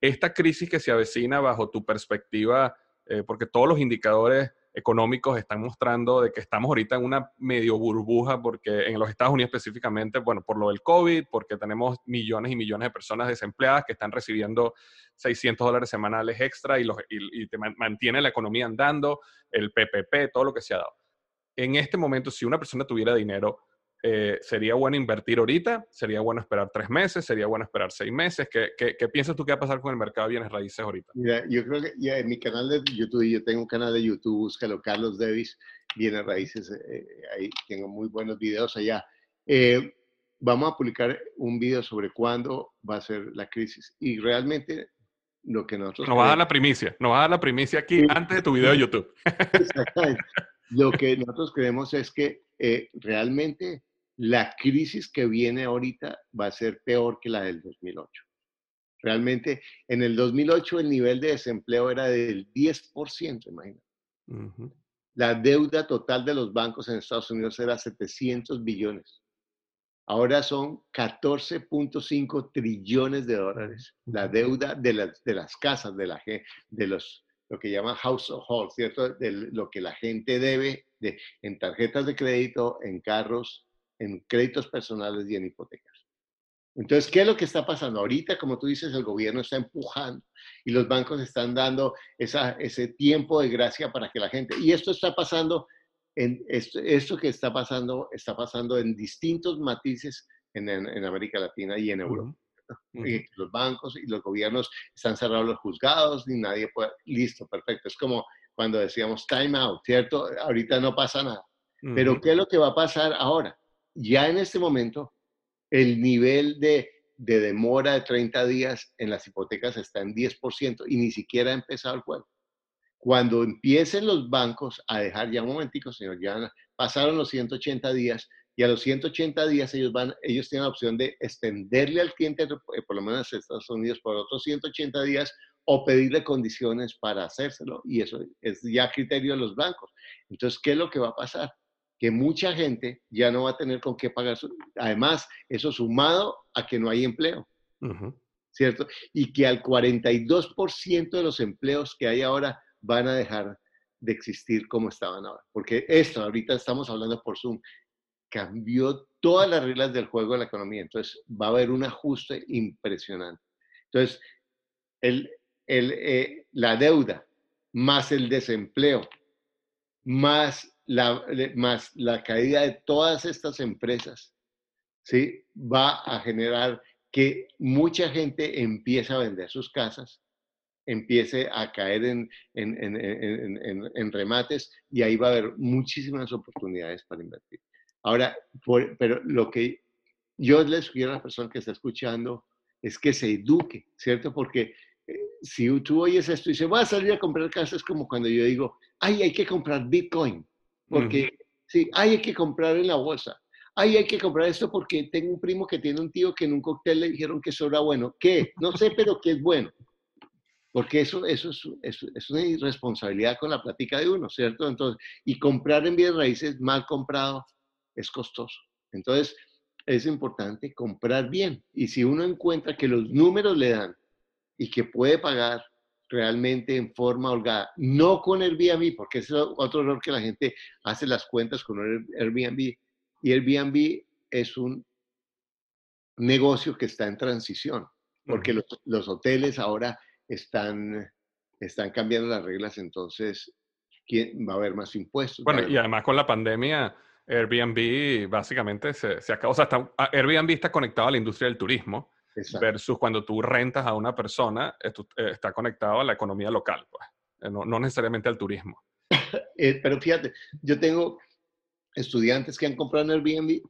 [SPEAKER 1] esta crisis que se avecina bajo tu perspectiva, eh, porque todos los indicadores económicos están mostrando de que estamos ahorita en una medio burbuja, porque en los Estados Unidos específicamente, bueno, por lo del COVID, porque tenemos millones y millones de personas desempleadas que están recibiendo 600 dólares semanales extra y, los, y, y te mantiene la economía andando, el PPP, todo lo que se ha dado. En este momento, si una persona tuviera dinero, eh, ¿sería bueno invertir ahorita? ¿Sería bueno esperar tres meses? ¿Sería bueno esperar seis meses? ¿Qué, qué, qué piensas tú que va a pasar con el mercado de bienes raíces ahorita?
[SPEAKER 2] Mira, yo creo que ya en mi canal de YouTube, yo tengo un canal de YouTube, búscalo, Carlos Davis, bienes raíces, eh, ahí tengo muy buenos videos allá. Eh, vamos a publicar un video sobre cuándo va a ser la crisis y realmente lo que nosotros...
[SPEAKER 1] Nos va a dar la primicia, nos va a dar la primicia aquí sí. antes de tu video de YouTube.
[SPEAKER 2] Exactamente. Lo que nosotros creemos es que eh, realmente la crisis que viene ahorita va a ser peor que la del 2008. Realmente, en el 2008 el nivel de desempleo era del 10%, imagínate. Uh -huh. La deuda total de los bancos en Estados Unidos era 700 billones. ahora son 14.5 trillones de dólares. La deuda de las, de las casas, de, la, de los, lo que llaman household, ¿cierto? De lo que la gente debe de, en tarjetas de crédito, en carros, en créditos personales y en hipotecas. Entonces, ¿qué es lo que está pasando? Ahorita, como tú dices, el gobierno está empujando y los bancos están dando esa, ese tiempo de gracia para que la gente... Y esto está pasando, en, esto, que está pasando, está pasando en distintos matices en, en, América Latina y en Europa. Y los bancos y los gobiernos están cerrados los juzgados, ni nadie puede... Listo, perfecto. Es como cuando decíamos time out, ¿cierto? Ahorita no pasa nada. Pero ¿qué es lo que va a pasar ahora? Ya en este momento el nivel de, demora de 30 días en las hipotecas está en 10% y ni siquiera ha empezado el juego. Cuando empiecen los bancos a dejar, ya un momentico, señor, ya pasaron los 180 días y a los 180 días ellos, van, ellos tienen la opción de extenderle al cliente, eh, por lo menos en Estados Unidos, por otros 180 días o pedirle condiciones para hacérselo. Y eso es ya criterio de los bancos. Entonces, ¿qué es lo que va a pasar? que mucha gente ya no va a tener con qué pagar. Su, además, eso sumado a que no hay empleo, ¿cierto? Y que al 42% de los empleos que hay ahora van a dejar de existir como estaban ahora. Porque esto, ahorita estamos hablando por Zoom, cambió todas las reglas del juego de la economía. Entonces, va a haber un ajuste impresionante. Entonces, el, el, eh, la deuda más el desempleo más la, más la caída de todas estas empresas, ¿sí? Va a generar que mucha gente empiece a vender sus casas, empiece a caer en, en, remates y ahí va a haber muchísimas oportunidades para invertir. Ahora, pero lo que yo le sugiero a la persona que está escuchando es que se eduque, ¿cierto? Porque eh, si tú oyes esto y dices, voy a salir a comprar casas, como cuando yo digo, ay, hay que comprar Bitcoin. Porque, sí, hay que comprar en la bolsa. Ay, hay que comprar esto porque tengo un primo que tiene un tío que en un cóctel le dijeron que eso era bueno. ¿Qué? No sé, pero que es bueno. Porque eso, eso es, es, una irresponsabilidad con la plática de uno, ¿cierto? Entonces, y comprar en bienes raíces mal comprado es costoso. Entonces, es importante comprar bien. Y si uno encuentra que los números le dan y que puede pagar realmente en forma holgada, no con Airbnb, porque es otro error que la gente hace las cuentas con Airbnb. Y Airbnb es un negocio que está en transición, porque los, hoteles ahora están, están cambiando las reglas, entonces va a haber más impuestos.
[SPEAKER 1] Bueno, y además con la pandemia, Airbnb básicamente se, se acabó, o sea, Airbnb está conectado a la industria del turismo versus cuando tú rentas a una persona, eh, está conectado a la economía local, pues, eh, no, necesariamente al turismo.
[SPEAKER 2] Eh, pero fíjate, yo tengo estudiantes que han comprado en Airbnb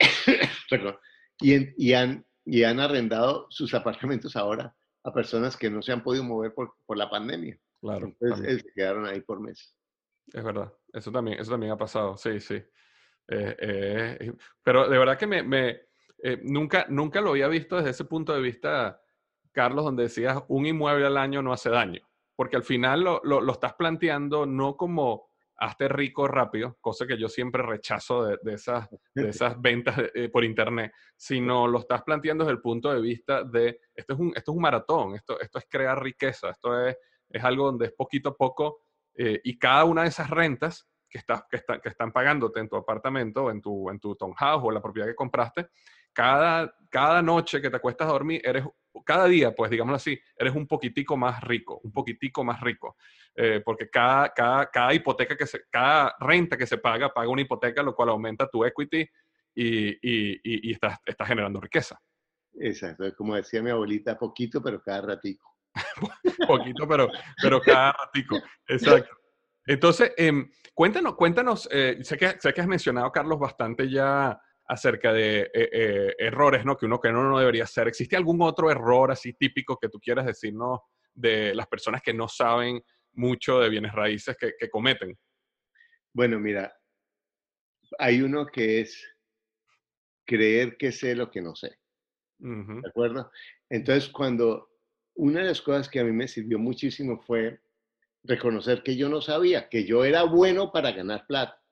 [SPEAKER 2] y, y, han, y han arrendado sus apartamentos ahora a personas que no se han podido mover por, por la pandemia. Claro. Entonces se quedaron ahí por meses.
[SPEAKER 1] Es verdad, eso también, eso también ha pasado, sí, sí. pero de verdad que me, me eh, nunca, nunca lo había visto desde ese punto de vista, Carlos, donde decías un inmueble al año no hace daño, porque al final lo, lo, estás planteando no como hazte rico rápido, cosa que yo siempre rechazo de, de esas, de esas ventas eh, por internet, sino lo estás planteando desde el punto de vista de, esto es un, esto es un maratón, esto, esto es crear riqueza, esto es, es algo donde es poquito a poco eh, y cada una de esas rentas que, estás, que, que están pagándote en tu apartamento, en tu, en tu townhouse o la propiedad que compraste, cada, cada noche que te acuestas a dormir, eres, cada día, pues digámoslo así, eres un poquitico más rico, un poquitico más rico. Eh, porque cada, cada, cada, hipoteca que se, cada renta que se paga, paga una hipoteca, lo cual aumenta tu equity y, y, y, estás, generando riqueza.
[SPEAKER 2] Exacto, como decía mi abuelita, poquito, pero cada ratico.
[SPEAKER 1] poquito, pero, pero cada ratico. Exacto. Entonces, em, cuéntanos, cuéntanos, eh, sé, que, sé que has mencionado, Carlos, bastante ya acerca de eh, eh, errores, ¿no? Que uno que no, no debería hacer. ¿Existe algún otro error así típico que tú quieras decirnos de las personas que no saben mucho de bienes raíces que, cometen?
[SPEAKER 2] Bueno, mira, hay uno que es creer que sé lo que no sé. ¿De acuerdo? Entonces, cuando una de las cosas que a mí me sirvió muchísimo fue reconocer que yo no sabía, que yo era bueno para ganar plata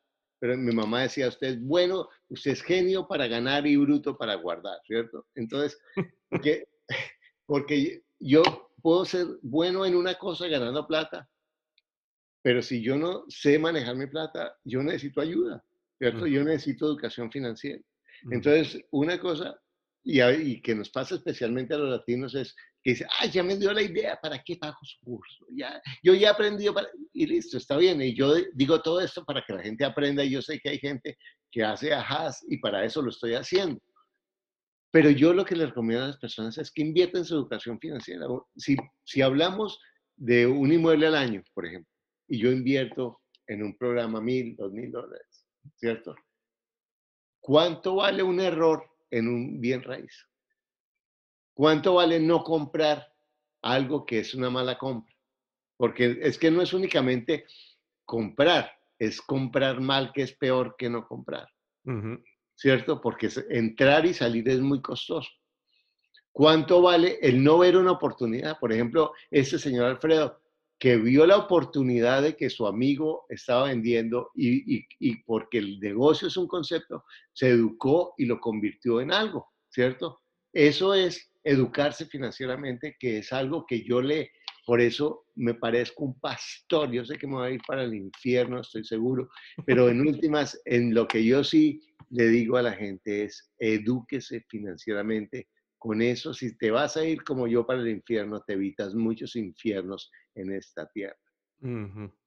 [SPEAKER 2] pero mi mamá decía, usted es bueno, usted es genio para ganar y bruto para guardar, ¿cierto? Entonces, porque, porque yo puedo ser bueno en una cosa ganando plata, pero si yo no sé manejar mi plata, yo necesito ayuda, ¿cierto? Yo necesito educación financiera. Entonces, una cosa, y, que nos pasa especialmente a los latinos, es que dice, ah, ya me dio la idea, ¿para qué pago su curso? Ya, yo ya he aprendido, y listo, está bien. Y yo digo todo esto para que la gente aprenda, y yo sé que hay gente que hace ajas, y para eso lo estoy haciendo. Pero yo lo que les recomiendo a las personas es que inviertan en su educación financiera. Si, si hablamos de un inmueble al año, por ejemplo, y yo invierto en un programa mil, dos mil dólares, ¿cierto? ¿Cuánto vale un error en un bien raíz? ¿Cuánto vale no comprar algo que es una mala compra? Porque es que no es únicamente comprar, es comprar mal que es peor que no comprar. ¿Cierto? Porque entrar y salir es muy costoso. ¿Cuánto vale el no ver una oportunidad? Por ejemplo, este señor Alfredo, que vio la oportunidad de que su amigo estaba vendiendo y, y, porque el negocio es un concepto, se educó y lo convirtió en algo, ¿cierto? Eso es educarse financieramente, que es algo que yo le, por eso me parezco un pastor, yo sé que me voy a ir para el infierno, estoy seguro, pero en últimas, en lo que yo sí le digo a la gente es, edúquese financieramente. Con eso, si te vas a ir como yo para el infierno, te evitas muchos infiernos en esta tierra.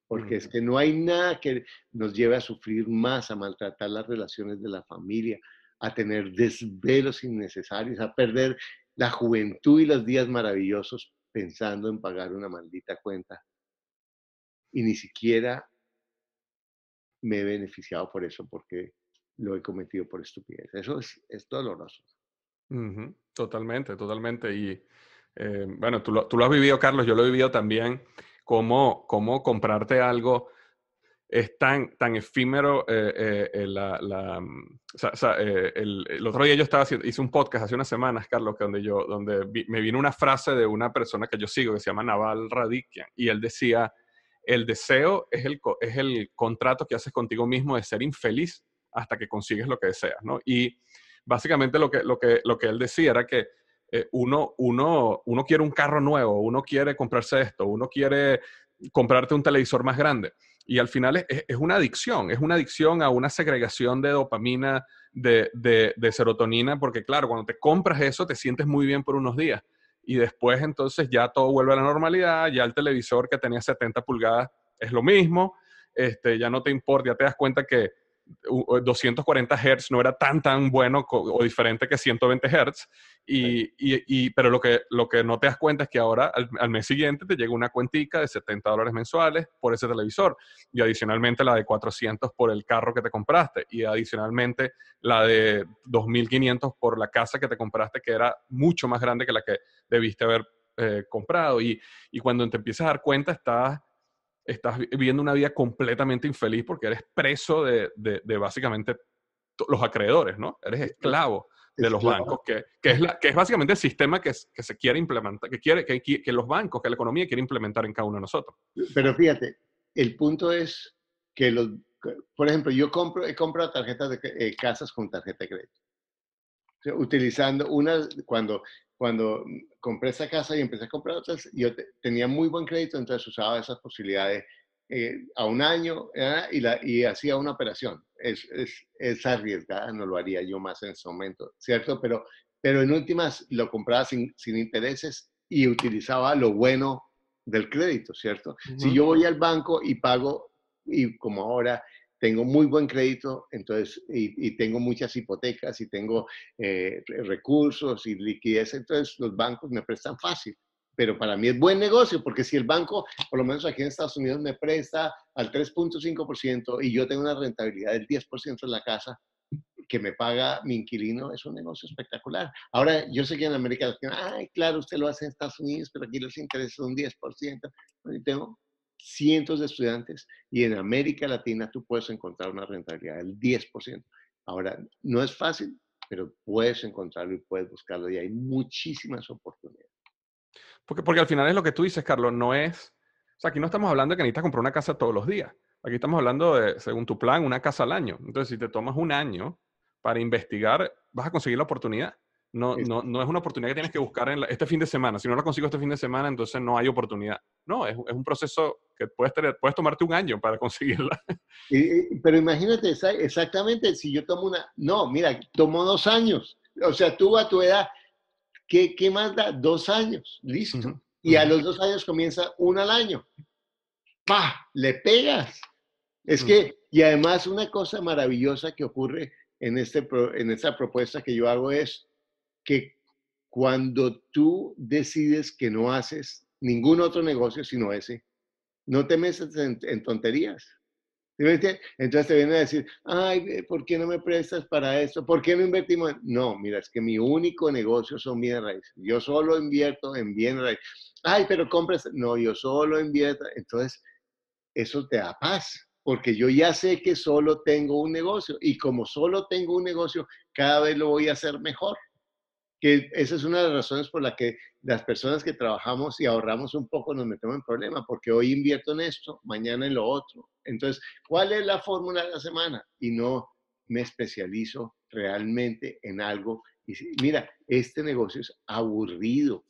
[SPEAKER 2] Porque es que no hay nada que nos lleve a sufrir más, a maltratar las relaciones de la familia, a tener desvelos innecesarios, a perder la juventud y los días maravillosos pensando en pagar una maldita cuenta. Y ni siquiera me he beneficiado por eso, porque lo he cometido por estupidez. Eso es, es doloroso.
[SPEAKER 1] Totalmente, totalmente. Y eh, bueno, tú lo, tú lo, has vivido, Carlos, yo lo he vivido también, cómo, cómo comprarte algo es tan, tan efímero. Eh, eh, la, eh, el, el, otro día yo estaba haciendo, hice un podcast hace unas semanas, Carlos, donde, yo, donde me vino una frase de una persona que yo sigo que se llama Naval Radikian y él decía, el deseo es el, es el contrato que haces contigo mismo de ser infeliz hasta que consigues lo que deseas, ¿no? Y básicamente lo que, lo que, lo que él decía era que uno, uno, uno quiere un carro nuevo, uno quiere comprarse esto, uno quiere comprarte un televisor más grande y al final es, es, una adicción, es una adicción a una segregación de dopamina, de, de, serotonina, porque claro, cuando te compras eso te sientes muy bien por unos días y después entonces ya todo vuelve a la normalidad, ya el televisor que tenía 70 pulgadas es lo mismo, este, ya no te importa, ya te das cuenta que 240 Hz no era tan, tan bueno o diferente que 120 Hz. Y, y, pero lo que, lo que no te das cuenta es que ahora al, mes siguiente te llega una cuentica de 70 dólares mensuales por ese televisor y adicionalmente la de 400 por el carro que te compraste y adicionalmente la de 2.500 por la casa que te compraste que era mucho más grande que la que debiste haber eh, comprado. Y, y cuando te empiezas a dar cuenta estás estás viviendo una vida completamente infeliz porque eres preso de, de, básicamente los acreedores, ¿no? Eres esclavo de los bancos, que, que, es la, que es básicamente el sistema que, que se quiere implementar, que, quiere, que, que los bancos, que la economía quiere implementar en cada uno de nosotros.
[SPEAKER 2] Pero fíjate, el punto es que los, por ejemplo, yo compro, he comprado tarjetas de eh, casas con tarjeta de crédito. utilizando una, cuando cuando compré esa casa y empecé a comprar otras, yo tenía muy buen crédito, entonces usaba esas posibilidades eh, a un año y, la, y hacía una operación. Es, es, es, arriesgada, no lo haría yo más en ese momento, ¿cierto? Pero, pero en últimas lo compraba sin, sin intereses y utilizaba lo bueno del crédito, ¿cierto? Si yo voy al banco y pago, y como ahora tengo muy buen crédito, entonces, y, tengo muchas hipotecas y tengo eh, recursos y liquidez, entonces los bancos me prestan fácil. Pero para mí es buen negocio, porque si el banco, por lo menos aquí en Estados Unidos, me presta al 3.5% y yo tengo una rentabilidad del 10% en la casa, que me paga mi inquilino, es un negocio espectacular. Ahora, yo sé que en América Latina, ay, claro, usted lo hace en Estados Unidos, pero aquí los intereses son un 10%. Y tengo cientos de estudiantes y en América Latina tú puedes encontrar una rentabilidad del 10%. Ahora, no es fácil, pero puedes encontrarlo y puedes buscarlo y hay muchísimas oportunidades.
[SPEAKER 1] Porque, porque al final es lo que tú dices, Carlos, no es, o sea, aquí no estamos hablando de que necesitas comprar una casa todos los días. aquí estamos hablando de, según tu plan, una casa al año. Entonces, si te tomas un año para investigar, vas a conseguir la oportunidad. No, no, no es una oportunidad que tienes que buscar en este fin de semana. Si no la consigo este fin de semana, entonces no hay oportunidad. No, es, es un proceso que puedes, tener, puedes tomarte un año para conseguirla.
[SPEAKER 2] pero imagínate, exactamente, si yo tomo una... No, mira, tomo dos años. O sea, tú a tu edad, ¿qué, qué más da? Dos años, listo. Y a los dos años comienza uno al año. ¡Pah! Le pegas. Es que, y además una cosa maravillosa que ocurre en, este, en esta propuesta que yo hago es que cuando tú decides que no haces ningún otro negocio sino ese, no te metes en, tonterías. Entonces te vienen a decir, ay, ¿por qué no me prestas para esto? ¿Por qué no invertimos? No, mira, es que mi único negocio son bienes raíces. Yo solo invierto en bienes raíces. Ay, pero compras. No, yo solo invierto. Entonces, eso te da paz, porque yo ya sé que solo tengo un negocio y como solo tengo un negocio, cada vez lo voy a hacer mejor esa es una de las razones por la que las personas que trabajamos y ahorramos un poco nos metemos en problemas, porque hoy invierto en esto, mañana en lo otro. Entonces, ¿cuál es la fórmula de la semana? Y no me especializo realmente en algo. Y mira, este negocio es aburrido,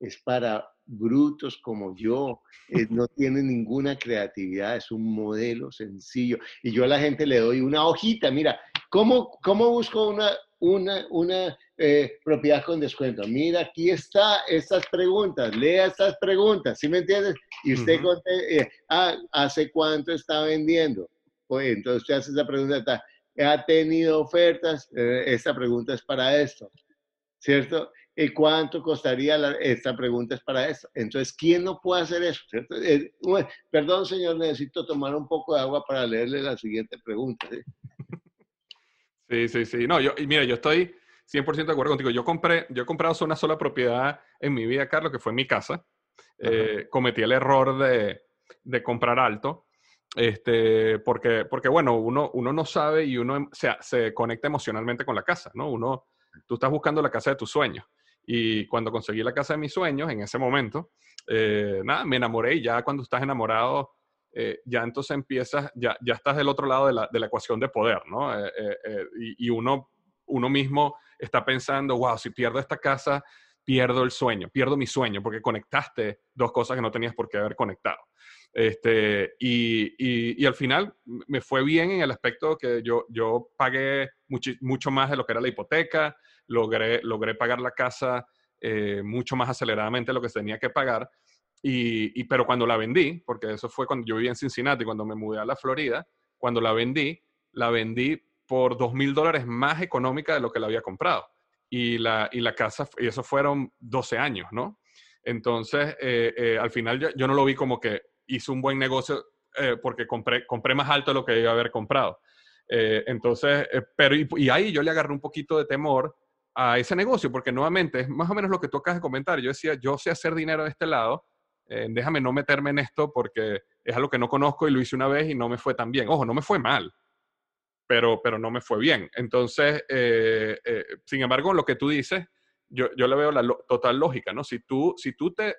[SPEAKER 2] es para brutos como yo, eh, no tiene ninguna creatividad, es un modelo sencillo. Y yo a la gente le doy una hojita, mira, ¿cómo, cómo busco una, una, una eh, propiedad con descuento. Mira, aquí está estas preguntas, lea estas preguntas, ¿sí me entiendes? Y usted, eh, ah, ¿hace cuánto está vendiendo? Pues entonces usted hace esa pregunta, ¿ha tenido ofertas? Eh, esta pregunta es para esto, ¿cierto? ¿Y cuánto costaría? esta pregunta es para esto. Entonces, ¿quién no puede hacer eso? ¿cierto? perdón, señor, necesito tomar un poco de agua para leerle la siguiente pregunta.
[SPEAKER 1] Sí, sí, sí. No, yo, y mira, yo estoy 100% de acuerdo contigo. Yo compré, yo he comprado una sola propiedad en mi vida, Carlos, que fue mi casa. Eh, cometí el error de, de, comprar alto, este, porque, porque bueno, uno, uno no sabe y uno se, se conecta emocionalmente con la casa, ¿no? Uno, tú estás buscando la casa de tus sueños. Y cuando conseguí la casa de mis sueños, en ese momento, eh, nada, me enamoré y ya cuando estás enamorado, eh, ya entonces empiezas, ya, ya estás del otro lado de la, de la ecuación de poder, ¿no? y, y, uno, uno mismo está pensando, wow, si pierdo esta casa, pierdo el sueño, pierdo mi sueño, porque conectaste dos cosas que no tenías por qué haber conectado. Este, y, y, al final me fue bien en el aspecto que yo, yo pagué mucho, mucho más de lo que era la hipoteca, logré, logré pagar la casa eh, mucho más aceleradamente de lo que tenía que pagar. Y, y, pero cuando la vendí, porque eso fue cuando yo vivía en Cincinnati, cuando me mudé a la Florida, cuando la vendí, la vendí por dos mil dólares más económica de lo que la había comprado. Y la, y la casa, y eso fueron 12 años, ¿no? Entonces, eh, eh, al final yo, no lo vi como que hice un buen negocio eh, porque compré, compré más alto de lo que iba a haber comprado. entonces, pero y, ahí yo le agarré un poquito de temor a ese negocio, porque nuevamente es más o menos lo que tú acabas de comentar. Yo decía, yo sé hacer dinero de este lado, déjame no meterme en esto porque es algo que no conozco y lo hice una vez y no me fue tan bien. Ojo, no me fue mal pero, pero no me fue bien. Entonces, eh, eh, sin embargo, lo que tú dices, yo, yo le veo la total lógica, ¿no? Si tú, si tú te,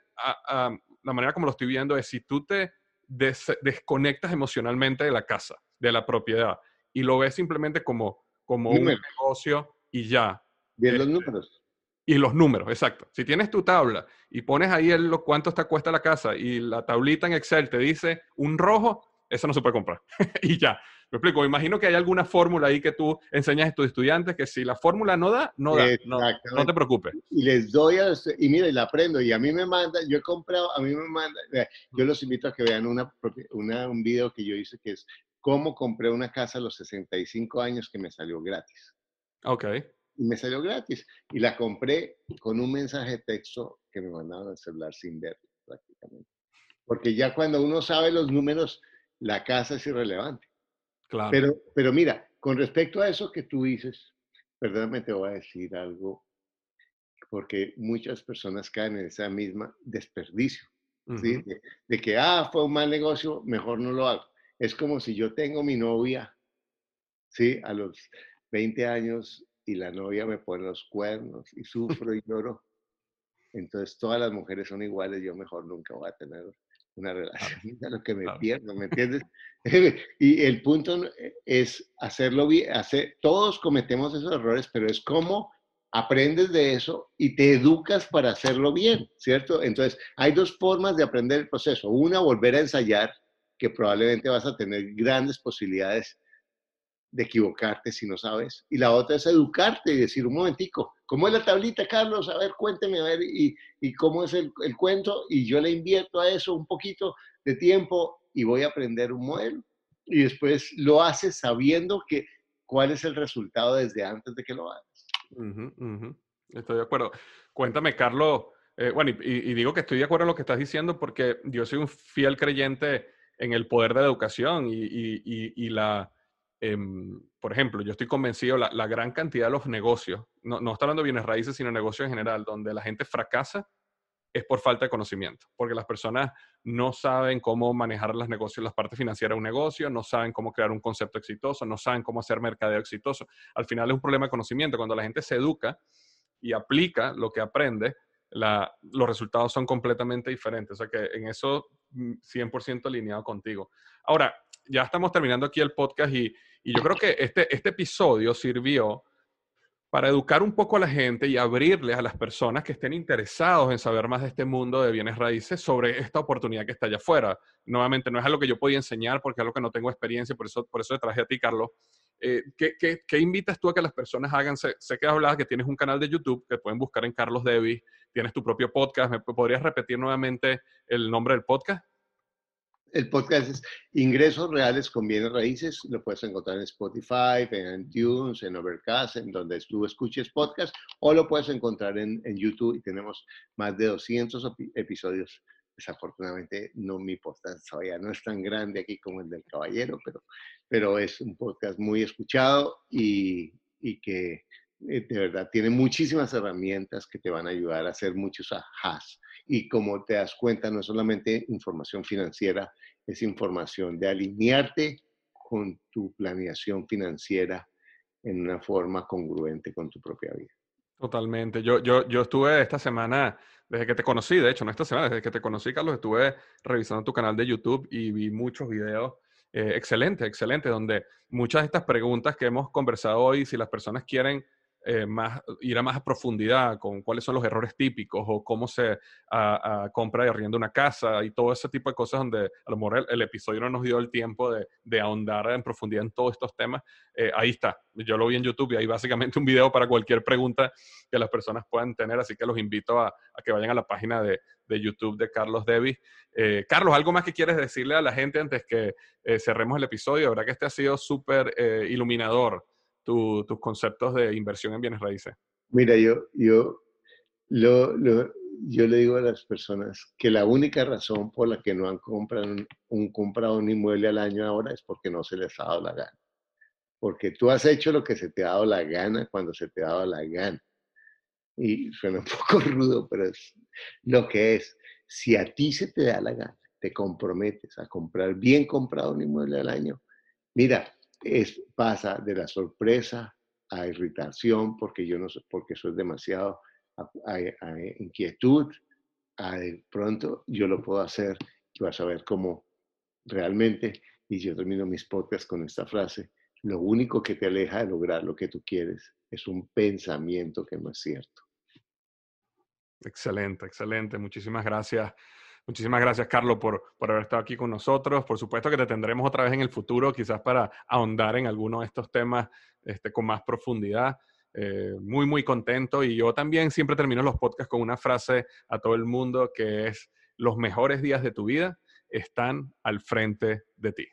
[SPEAKER 1] la manera como lo estoy viendo es, si tú te desconectas emocionalmente de la casa, de la propiedad, y lo ves simplemente como, como un negocio y ya.
[SPEAKER 2] Bien los este, números.
[SPEAKER 1] Y los números, exacto. Si tienes tu tabla y pones ahí el, cuánto está cuesta la casa y la tablita en Excel te dice un rojo, eso no se puede comprar. y ya. Me explico, me imagino que hay alguna fórmula ahí que tú enseñas a tus estudiantes que si la fórmula no da, no da. No, no, te preocupes.
[SPEAKER 2] Y les doy, a, y mira, y la aprendo. Y a mí me manda, yo he comprado, a mí me manda, yo los invito a que vean una, una, un video que yo hice que es cómo compré una casa a los 65 años que me salió gratis.
[SPEAKER 1] Ok.
[SPEAKER 2] Y me salió gratis. Y la compré con un mensaje de texto que me mandaban al celular sin ver prácticamente. Porque ya cuando uno sabe los números, la casa es irrelevante. Pero, pero mira, con respecto a eso que tú dices, perdóname, te voy a decir algo, porque muchas personas caen en esa misma desperdicio, ¿sí? de, que, ah, fue un mal negocio, mejor no lo hago. Es como si yo tengo mi novia, ¿sí? A los 20 años y la novia me pone los cuernos y sufro y lloro. Entonces todas las mujeres son iguales, yo mejor nunca voy a tener una relación, a lo que me pierdo, ¿me entiendes? y el punto es hacerlo bien, hacer, todos cometemos esos errores, pero es cómo aprendes de eso y te educas para hacerlo bien, ¿cierto? Entonces, hay dos formas de aprender el proceso. Una, volver a ensayar, que probablemente vas a tener grandes posibilidades de equivocarte si no sabes. Y la otra es educarte y decir, un momentico, ¿cómo es la tablita, Carlos? A ver, cuénteme, a ver, y, y cómo es el, el, cuento. Y yo le invierto a eso un poquito de tiempo y voy a aprender un modelo. Y después lo haces sabiendo que cuál es el resultado desde antes de que lo hagas.
[SPEAKER 1] Estoy de acuerdo. Cuéntame, Carlos. Eh, bueno, y, y, digo que estoy de acuerdo en lo que estás diciendo porque yo soy un fiel creyente en el poder de la educación y, y la, Em, por ejemplo, yo estoy convencido, la, la gran cantidad de los negocios, no, no está hablando de bienes raíces, sino negocios en general, donde la gente fracasa, es por falta de conocimiento, porque las personas no saben cómo manejar los negocios, las partes financieras de un negocio, no saben cómo crear un concepto exitoso, no saben cómo hacer mercadeo exitoso. Al final es un problema de conocimiento. Cuando la gente se educa y aplica lo que aprende, la, los resultados son completamente diferentes. O sea que en eso 100% mm, alineado contigo. Ahora, ya estamos terminando aquí el podcast y, y yo creo que este, este episodio sirvió para educar un poco a la gente y abrirles a las personas que estén interesados en saber más de este mundo de bienes raíces sobre esta oportunidad que está allá afuera. Nuevamente, no es algo que yo podía enseñar porque es algo que no tengo experiencia, por eso, por eso te traje a ti, Carlos. Eh, ¿qué, qué, qué, invitas tú a que las personas hagan? Sé, sé que que tienes un canal de YouTube que pueden buscar en Carlos Devis, tienes tu propio podcast. ¿Me podrías repetir nuevamente el nombre del podcast?
[SPEAKER 2] El podcast es Ingresos Reales con Bienes Raíces. Lo puedes encontrar en Spotify, en iTunes, en Overcast, en donde tú escuches podcast, o lo puedes encontrar en, YouTube y tenemos más de 200 episodios. Desafortunadamente, no mi podcast todavía no es tan grande aquí como el del Caballero, pero, pero es un podcast muy escuchado y, y que de verdad tiene muchísimas herramientas que te van a ayudar a hacer muchos ahas y como te das cuenta, no es solamente información financiera, es información de alinearte con tu planeación financiera en una forma congruente con tu propia vida.
[SPEAKER 1] Totalmente. Yo, yo, yo estuve esta semana, desde que te conocí, de hecho, no esta semana, desde que te conocí, Carlos, estuve revisando tu canal de YouTube y vi muchos videos eh, excelentes, excelentes, donde muchas de estas preguntas que hemos conversado hoy, si las personas quieren eh, más, ir a más a profundidad con cuáles son los errores típicos o cómo se compra y arrienda una casa y todo ese tipo de cosas donde a lo mejor el, episodio no nos dio el tiempo de, de, ahondar en profundidad en todos estos temas. Eh, ahí está, yo lo vi en YouTube y hay básicamente un video para cualquier pregunta que las personas puedan tener, así que los invito a, a que vayan a la página de, de YouTube de Carlos Devis. Eh, Carlos, ¿algo más que quieres decirle a la gente antes que cerremos el episodio? La verdad que este ha sido súper iluminador tus conceptos de inversión en bienes raíces?
[SPEAKER 2] Mira, yo, yo, lo, yo le digo a las personas que la única razón por la que no han comprado un, comprado un inmueble al año ahora es porque no se les ha dado la gana. Porque tú has hecho lo que se te ha dado la gana cuando se te ha dado la gana. Y suena un poco rudo, pero es lo que es. Si a ti se te da la gana, te comprometes a comprar bien comprado un inmueble al año, mira, es, pasa de la sorpresa a irritación porque yo no porque es demasiado a, inquietud a de pronto yo lo puedo hacer y vas a ver cómo realmente y yo termino mis podcasts con esta frase lo único que te aleja de lograr lo que tú quieres es un pensamiento que no es cierto
[SPEAKER 1] excelente excelente. Muchísimas gracias Muchísimas gracias, Carlos, por, por, haber estado aquí con nosotros. Por supuesto que te tendremos otra vez en el futuro, quizás para ahondar en alguno de estos temas este, con más profundidad. Eh, muy, muy contento. Y yo también siempre termino los podcasts con una frase a todo el mundo que es, los mejores días de tu vida están al frente de ti.